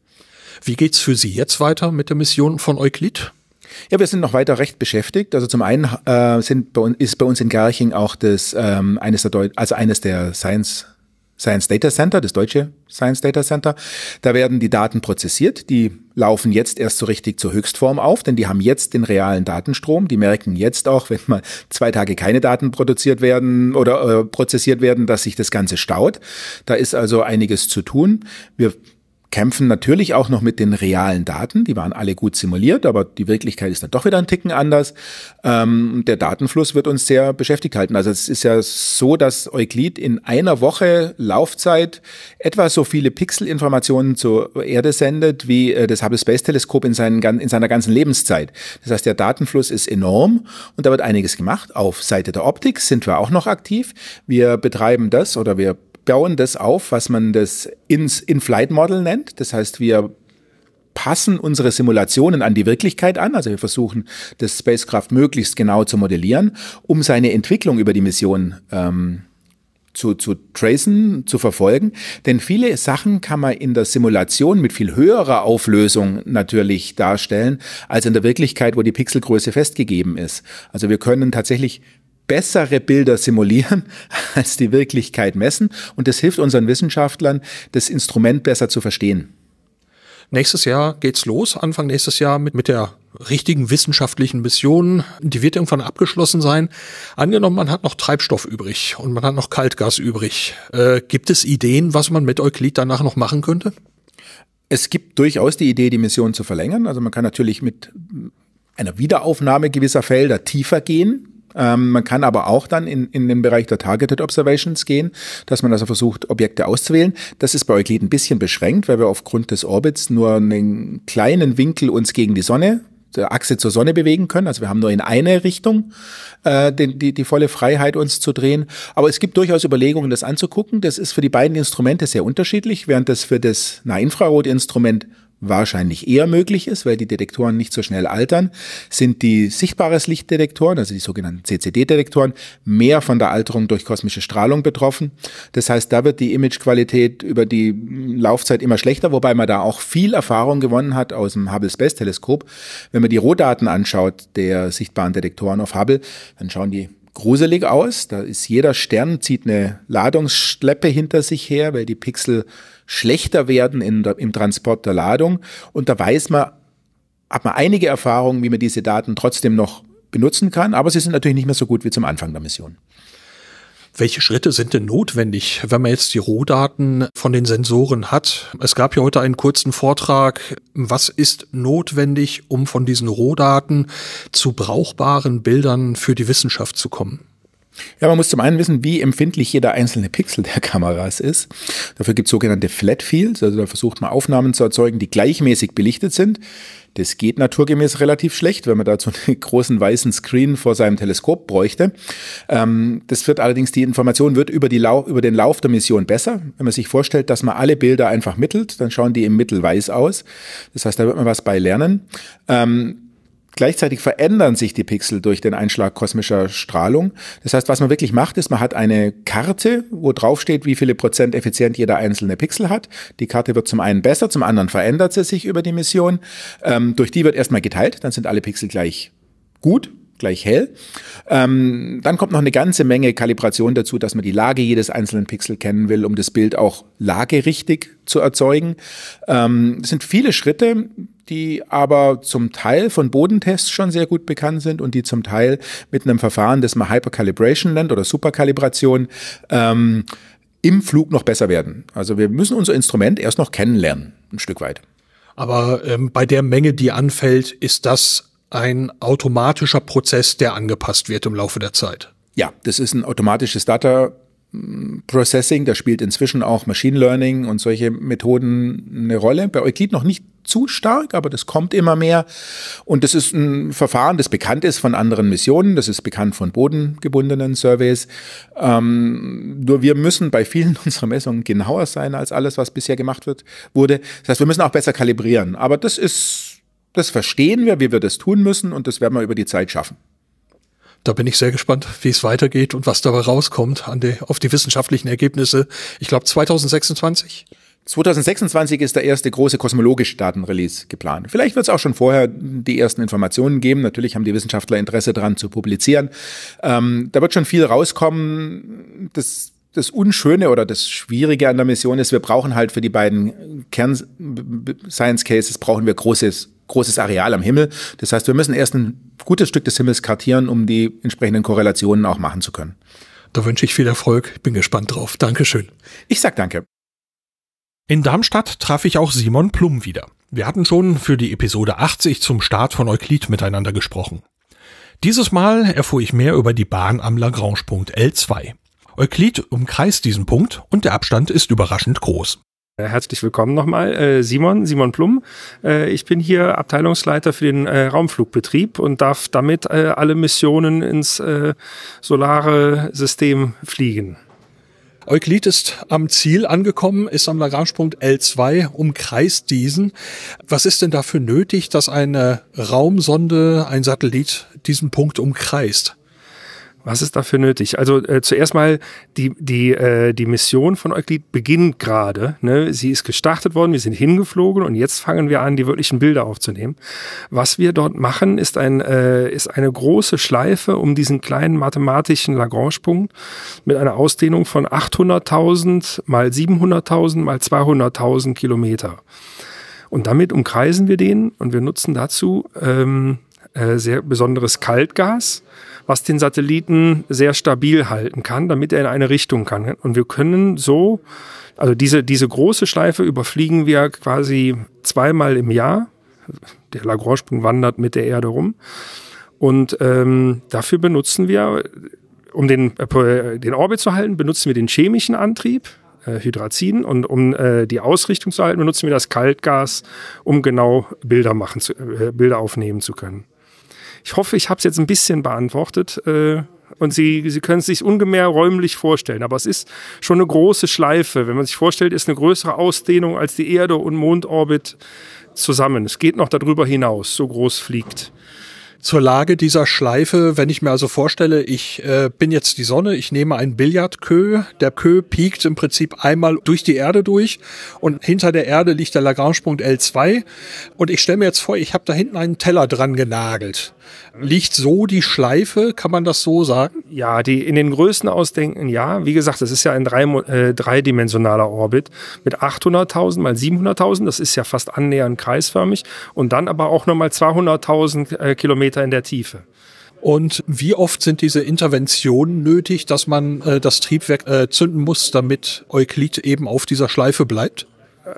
Wie geht's für Sie jetzt weiter mit der Mission von Euklid? Ja, wir sind noch weiter recht beschäftigt. Also zum einen äh, sind bei uns, ist bei uns in Garching auch das ähm, eines der Deu also eines der Science Science Data Center, das deutsche Science Data Center. Da werden die Daten prozessiert. Die laufen jetzt erst so richtig zur Höchstform auf, denn die haben jetzt den realen Datenstrom. Die merken jetzt auch, wenn mal zwei Tage keine Daten produziert werden oder äh, prozessiert werden, dass sich das Ganze staut. Da ist also einiges zu tun. Wir kämpfen natürlich auch noch mit den realen Daten. Die waren alle gut simuliert, aber die Wirklichkeit ist dann doch wieder ein Ticken anders. Ähm, der Datenfluss wird uns sehr beschäftigt halten. Also es ist ja so, dass Euklid in einer Woche Laufzeit etwa so viele Pixelinformationen zur Erde sendet, wie äh, das Hubble Space Teleskop in, in seiner ganzen Lebenszeit. Das heißt, der Datenfluss ist enorm und da wird einiges gemacht. Auf Seite der Optik sind wir auch noch aktiv. Wir betreiben das oder wir bauen das auf, was man das In-Flight-Model nennt. Das heißt, wir passen unsere Simulationen an die Wirklichkeit an. Also wir versuchen, das Spacecraft möglichst genau zu modellieren, um seine Entwicklung über die Mission ähm, zu, zu tracen, zu verfolgen. Denn viele Sachen kann man in der Simulation mit viel höherer Auflösung natürlich darstellen, als in der Wirklichkeit, wo die Pixelgröße festgegeben ist. Also wir können tatsächlich bessere Bilder simulieren als die Wirklichkeit messen. Und das hilft unseren Wissenschaftlern, das Instrument besser zu verstehen. Nächstes Jahr geht's los, Anfang nächstes Jahr mit, mit der richtigen wissenschaftlichen Mission. Die wird irgendwann abgeschlossen sein. Angenommen, man hat noch Treibstoff übrig und man hat noch Kaltgas übrig. Äh, gibt es Ideen, was man mit Euklid danach noch machen könnte? Es gibt durchaus die Idee, die Mission zu verlängern. Also man kann natürlich mit einer Wiederaufnahme gewisser Felder tiefer gehen. Ähm, man kann aber auch dann in, in den Bereich der Targeted Observations gehen, dass man also versucht, Objekte auszuwählen. Das ist bei Euclid ein bisschen beschränkt, weil wir aufgrund des Orbits nur einen kleinen Winkel uns gegen die Sonne der Achse zur Sonne bewegen können. Also wir haben nur in eine Richtung äh, die, die, die volle Freiheit, uns zu drehen. Aber es gibt durchaus Überlegungen, das anzugucken. Das ist für die beiden Instrumente sehr unterschiedlich, während das für das Nahinfrarotinstrument wahrscheinlich eher möglich ist, weil die Detektoren nicht so schnell altern, sind die sichtbares Lichtdetektoren, also die sogenannten CCD-Detektoren, mehr von der Alterung durch kosmische Strahlung betroffen. Das heißt, da wird die Imagequalität über die Laufzeit immer schlechter, wobei man da auch viel Erfahrung gewonnen hat aus dem Hubble Space Teleskop. Wenn man die Rohdaten anschaut der sichtbaren Detektoren auf Hubble, dann schauen die gruselig aus. Da ist jeder Stern zieht eine Ladungsschleppe hinter sich her, weil die Pixel schlechter werden in im Transport der Ladung. Und da weiß man, hat man einige Erfahrungen, wie man diese Daten trotzdem noch benutzen kann, aber sie sind natürlich nicht mehr so gut wie zum Anfang der Mission. Welche Schritte sind denn notwendig, wenn man jetzt die Rohdaten von den Sensoren hat? Es gab ja heute einen kurzen Vortrag. Was ist notwendig, um von diesen Rohdaten zu brauchbaren Bildern für die Wissenschaft zu kommen? Ja, man muss zum einen wissen, wie empfindlich jeder einzelne Pixel der Kameras ist. Dafür gibt es sogenannte Flat Fields, also da versucht man Aufnahmen zu erzeugen, die gleichmäßig belichtet sind. Das geht naturgemäß relativ schlecht, wenn man da so einen großen weißen Screen vor seinem Teleskop bräuchte. Ähm, das wird allerdings, die Information wird über, die Lau über den Lauf der Mission besser. Wenn man sich vorstellt, dass man alle Bilder einfach mittelt, dann schauen die im Mittel weiß aus. Das heißt, da wird man was bei lernen. Gleichzeitig verändern sich die Pixel durch den Einschlag kosmischer Strahlung. Das heißt, was man wirklich macht, ist, man hat eine Karte, wo drauf steht, wie viele Prozent effizient jeder einzelne Pixel hat. Die Karte wird zum einen besser, zum anderen verändert sie sich über die Mission. Ähm, durch die wird erstmal geteilt, dann sind alle Pixel gleich gut, gleich hell. Ähm, dann kommt noch eine ganze Menge Kalibration dazu, dass man die Lage jedes einzelnen Pixel kennen will, um das Bild auch lagerichtig zu erzeugen. Ähm, das sind viele Schritte, die aber zum Teil von Bodentests schon sehr gut bekannt sind und die zum Teil mit einem Verfahren, das man Hypercalibration nennt oder Superkalibration, ähm, im Flug noch besser werden. Also wir müssen unser Instrument erst noch kennenlernen, ein Stück weit. Aber ähm, bei der Menge, die anfällt, ist das ein automatischer Prozess, der angepasst wird im Laufe der Zeit. Ja, das ist ein automatisches Data Processing, da spielt inzwischen auch Machine Learning und solche Methoden eine Rolle. Bei Euclid noch nicht zu stark, aber das kommt immer mehr. Und das ist ein Verfahren, das bekannt ist von anderen Missionen, das ist bekannt von bodengebundenen Surveys. Ähm, nur wir müssen bei vielen unserer Messungen genauer sein als alles, was bisher gemacht wird, wurde. Das heißt, wir müssen auch besser kalibrieren. Aber das ist, das verstehen wir, wie wir das tun müssen und das werden wir über die Zeit schaffen. Da bin ich sehr gespannt, wie es weitergeht und was dabei rauskommt an die, auf die wissenschaftlichen Ergebnisse. Ich glaube 2026. 2026 ist der erste große kosmologische Datenrelease geplant. Vielleicht wird es auch schon vorher die ersten Informationen geben. Natürlich haben die Wissenschaftler Interesse daran zu publizieren. Ähm, da wird schon viel rauskommen. Das das Unschöne oder das Schwierige an der Mission ist, wir brauchen halt für die beiden Kern-Science-Cases brauchen wir großes, großes Areal am Himmel. Das heißt, wir müssen erst ein gutes Stück des Himmels kartieren, um die entsprechenden Korrelationen auch machen zu können. Da wünsche ich viel Erfolg. Bin gespannt drauf. Dankeschön. Ich sag danke. In Darmstadt traf ich auch Simon Plum wieder. Wir hatten schon für die Episode 80 zum Start von Euklid miteinander gesprochen. Dieses Mal erfuhr ich mehr über die Bahn am Lagrange-Punkt L2. Euklid umkreist diesen Punkt und der Abstand ist überraschend groß. Äh, herzlich willkommen nochmal, äh, Simon, Simon Plum. Äh, ich bin hier Abteilungsleiter für den Raumflugbetrieb und darf damit alle Missionen ins solare System fliegen. Euklid ist am Ziel angekommen, ist am Lagrange-Punkt L2, umkreist diesen. Was ist denn dafür nötig, dass eine Raumsonde, ein Satellit diesen Punkt umkreist? Was ist dafür nötig? Also äh, zuerst mal die die äh, die Mission von Euclid beginnt gerade. Ne? Sie ist gestartet worden, wir sind hingeflogen und jetzt fangen wir an, die wirklichen Bilder aufzunehmen. Was wir dort machen, ist ein äh, ist eine große Schleife um diesen kleinen mathematischen Lagrange-Punkt mit einer Ausdehnung von 800.000 mal 700.000 mal 200.000 Kilometer. Und damit umkreisen wir den und wir nutzen dazu ähm, äh, sehr besonderes Kaltgas was den Satelliten sehr stabil halten kann, damit er in eine Richtung kann. Und wir können so, also diese, diese große Schleife überfliegen wir quasi zweimal im Jahr. Der Lagrange-Punkt wandert mit der Erde rum. Und ähm, dafür benutzen wir, um den, äh, den Orbit zu halten, benutzen wir den chemischen Antrieb, äh, Hydrazin. Und um äh, die Ausrichtung zu halten, benutzen wir das Kaltgas, um genau Bilder machen zu, äh, Bilder aufnehmen zu können. Ich hoffe, ich habe es jetzt ein bisschen beantwortet. Äh, und Sie, Sie können es sich ungemehr räumlich vorstellen. Aber es ist schon eine große Schleife. Wenn man sich vorstellt, ist eine größere Ausdehnung als die Erde und Mondorbit zusammen. Es geht noch darüber hinaus, so groß fliegt zur Lage dieser Schleife, wenn ich mir also vorstelle, ich äh, bin jetzt die Sonne, ich nehme einen Billardkö, der Kö piekt im Prinzip einmal durch die Erde durch und hinter der Erde liegt der Lagrange-Punkt L2 und ich stelle mir jetzt vor, ich habe da hinten einen Teller dran genagelt. Liegt so die Schleife, kann man das so sagen? Ja, die in den Größen ausdenken, ja. Wie gesagt, das ist ja ein drei, äh, dreidimensionaler Orbit mit 800.000 mal 700.000, das ist ja fast annähernd kreisförmig und dann aber auch nochmal 200.000 äh, Kilometer in der Tiefe. Und wie oft sind diese Interventionen nötig, dass man äh, das Triebwerk äh, zünden muss, damit Euklid eben auf dieser Schleife bleibt?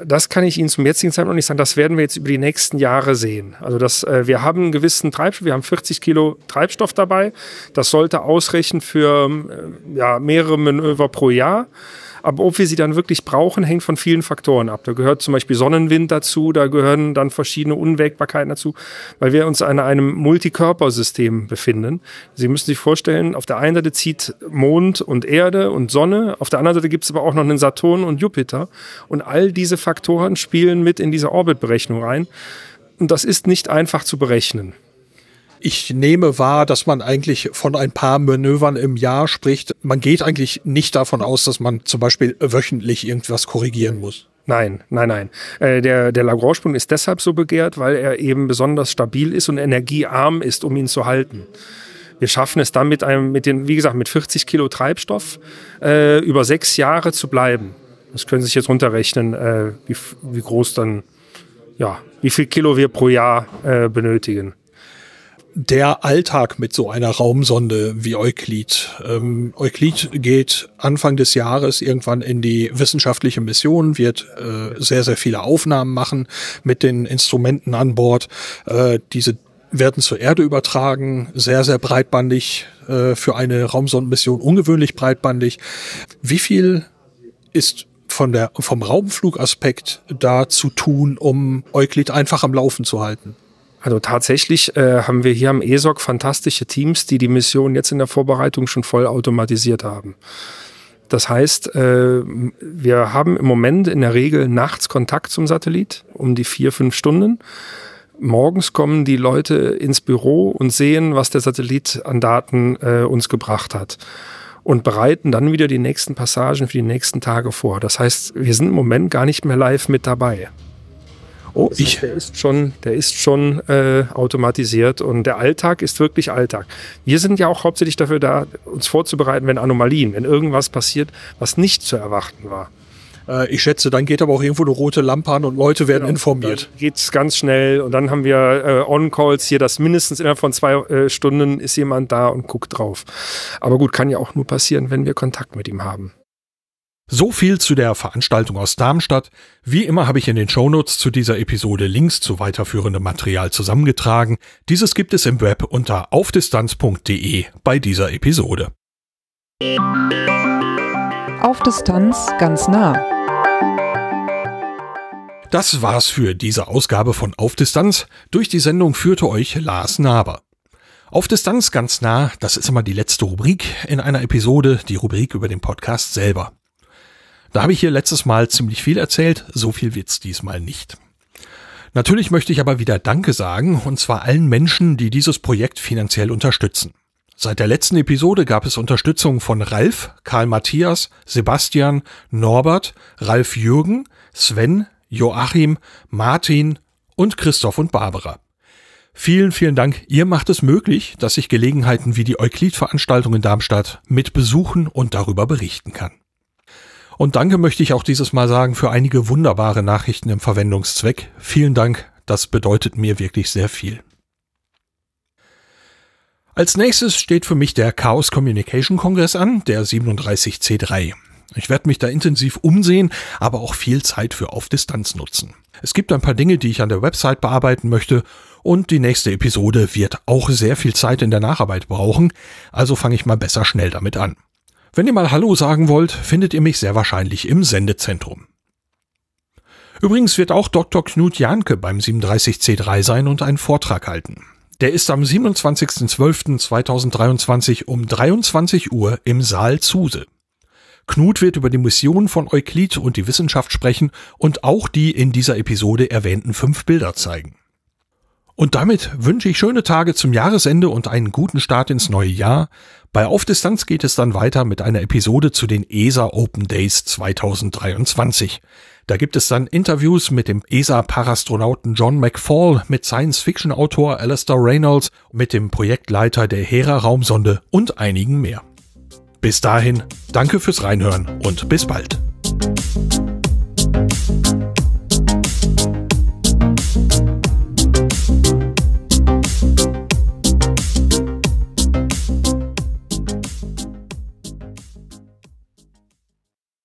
Das kann ich Ihnen zum jetzigen Zeitpunkt noch nicht sagen. Das werden wir jetzt über die nächsten Jahre sehen. Also das, äh, wir haben einen gewissen Treibstoff, wir haben 40 Kilo Treibstoff dabei. Das sollte ausreichen für äh, ja, mehrere Manöver pro Jahr. Aber ob wir sie dann wirklich brauchen, hängt von vielen Faktoren ab. Da gehört zum Beispiel Sonnenwind dazu, da gehören dann verschiedene Unwägbarkeiten dazu, weil wir uns an einem Multikörpersystem befinden. Sie müssen sich vorstellen, auf der einen Seite zieht Mond und Erde und Sonne, auf der anderen Seite gibt es aber auch noch einen Saturn und Jupiter. Und all diese Faktoren spielen mit in diese Orbitberechnung rein. Und das ist nicht einfach zu berechnen. Ich nehme wahr, dass man eigentlich von ein paar Manövern im Jahr spricht. Man geht eigentlich nicht davon aus, dass man zum Beispiel wöchentlich irgendwas korrigieren muss. Nein, nein, nein. Äh, der, der Lagrange-Punkt ist deshalb so begehrt, weil er eben besonders stabil ist und energiearm ist, um ihn zu halten. Wir schaffen es dann mit einem, mit den, wie gesagt, mit 40 Kilo Treibstoff äh, über sechs Jahre zu bleiben. Das können Sie sich jetzt runterrechnen, äh, wie, wie groß dann ja, wie viel Kilo wir pro Jahr äh, benötigen der Alltag mit so einer Raumsonde wie Euklid. Ähm, Euklid geht Anfang des Jahres irgendwann in die wissenschaftliche Mission, wird äh, sehr, sehr viele Aufnahmen machen mit den Instrumenten an Bord. Äh, diese werden zur Erde übertragen, sehr, sehr breitbandig äh, für eine Raumsondenmission, ungewöhnlich breitbandig. Wie viel ist von der, vom Raumflugaspekt da zu tun, um Euklid einfach am Laufen zu halten? Also tatsächlich äh, haben wir hier am ESOC fantastische Teams, die die Mission jetzt in der Vorbereitung schon voll automatisiert haben. Das heißt, äh, wir haben im Moment in der Regel nachts Kontakt zum Satellit um die vier, fünf Stunden. Morgens kommen die Leute ins Büro und sehen, was der Satellit an Daten äh, uns gebracht hat und bereiten dann wieder die nächsten Passagen für die nächsten Tage vor. Das heißt, wir sind im Moment gar nicht mehr live mit dabei. Oh, ich. Der ist schon, der ist schon äh, automatisiert und der Alltag ist wirklich Alltag. Wir sind ja auch hauptsächlich dafür da, uns vorzubereiten, wenn Anomalien, wenn irgendwas passiert, was nicht zu erwarten war. Äh, ich schätze, dann geht aber auch irgendwo eine rote Lampe an und Leute werden genau, informiert. Geht's ganz schnell und dann haben wir äh, On-Calls hier, dass mindestens innerhalb von zwei äh, Stunden ist jemand da und guckt drauf. Aber gut, kann ja auch nur passieren, wenn wir Kontakt mit ihm haben. So viel zu der Veranstaltung aus Darmstadt. Wie immer habe ich in den Shownotes zu dieser Episode Links zu weiterführendem Material zusammengetragen. Dieses gibt es im Web unter aufdistanz.de bei dieser Episode. Auf Distanz ganz nah. Das war's für diese Ausgabe von Auf Distanz. Durch die Sendung führte euch Lars Naber. Auf Distanz ganz nah, das ist immer die letzte Rubrik in einer Episode, die Rubrik über den Podcast selber. Da habe ich hier letztes Mal ziemlich viel erzählt, so viel wird's diesmal nicht. Natürlich möchte ich aber wieder Danke sagen, und zwar allen Menschen, die dieses Projekt finanziell unterstützen. Seit der letzten Episode gab es Unterstützung von Ralf, Karl Matthias, Sebastian, Norbert, Ralf Jürgen, Sven, Joachim, Martin und Christoph und Barbara. Vielen, vielen Dank. Ihr macht es möglich, dass ich Gelegenheiten wie die Euklid-Veranstaltung in Darmstadt mit besuchen und darüber berichten kann. Und danke möchte ich auch dieses Mal sagen für einige wunderbare Nachrichten im Verwendungszweck. Vielen Dank, das bedeutet mir wirklich sehr viel. Als nächstes steht für mich der Chaos Communication Kongress an, der 37C3. Ich werde mich da intensiv umsehen, aber auch viel Zeit für auf Distanz nutzen. Es gibt ein paar Dinge, die ich an der Website bearbeiten möchte und die nächste Episode wird auch sehr viel Zeit in der Nacharbeit brauchen, also fange ich mal besser schnell damit an. Wenn ihr mal Hallo sagen wollt, findet ihr mich sehr wahrscheinlich im Sendezentrum. Übrigens wird auch Dr. Knut Janke beim 37C3 sein und einen Vortrag halten. Der ist am 27.12.2023 um 23 Uhr im Saal Zuse. Knut wird über die Mission von Euklid und die Wissenschaft sprechen und auch die in dieser Episode erwähnten fünf Bilder zeigen. Und damit wünsche ich schöne Tage zum Jahresende und einen guten Start ins neue Jahr. Bei Auf Distanz geht es dann weiter mit einer Episode zu den ESA Open Days 2023. Da gibt es dann Interviews mit dem ESA-Parastronauten John McFall, mit Science-Fiction-Autor Alistair Reynolds, mit dem Projektleiter der Hera-Raumsonde und einigen mehr. Bis dahin, danke fürs Reinhören und bis bald.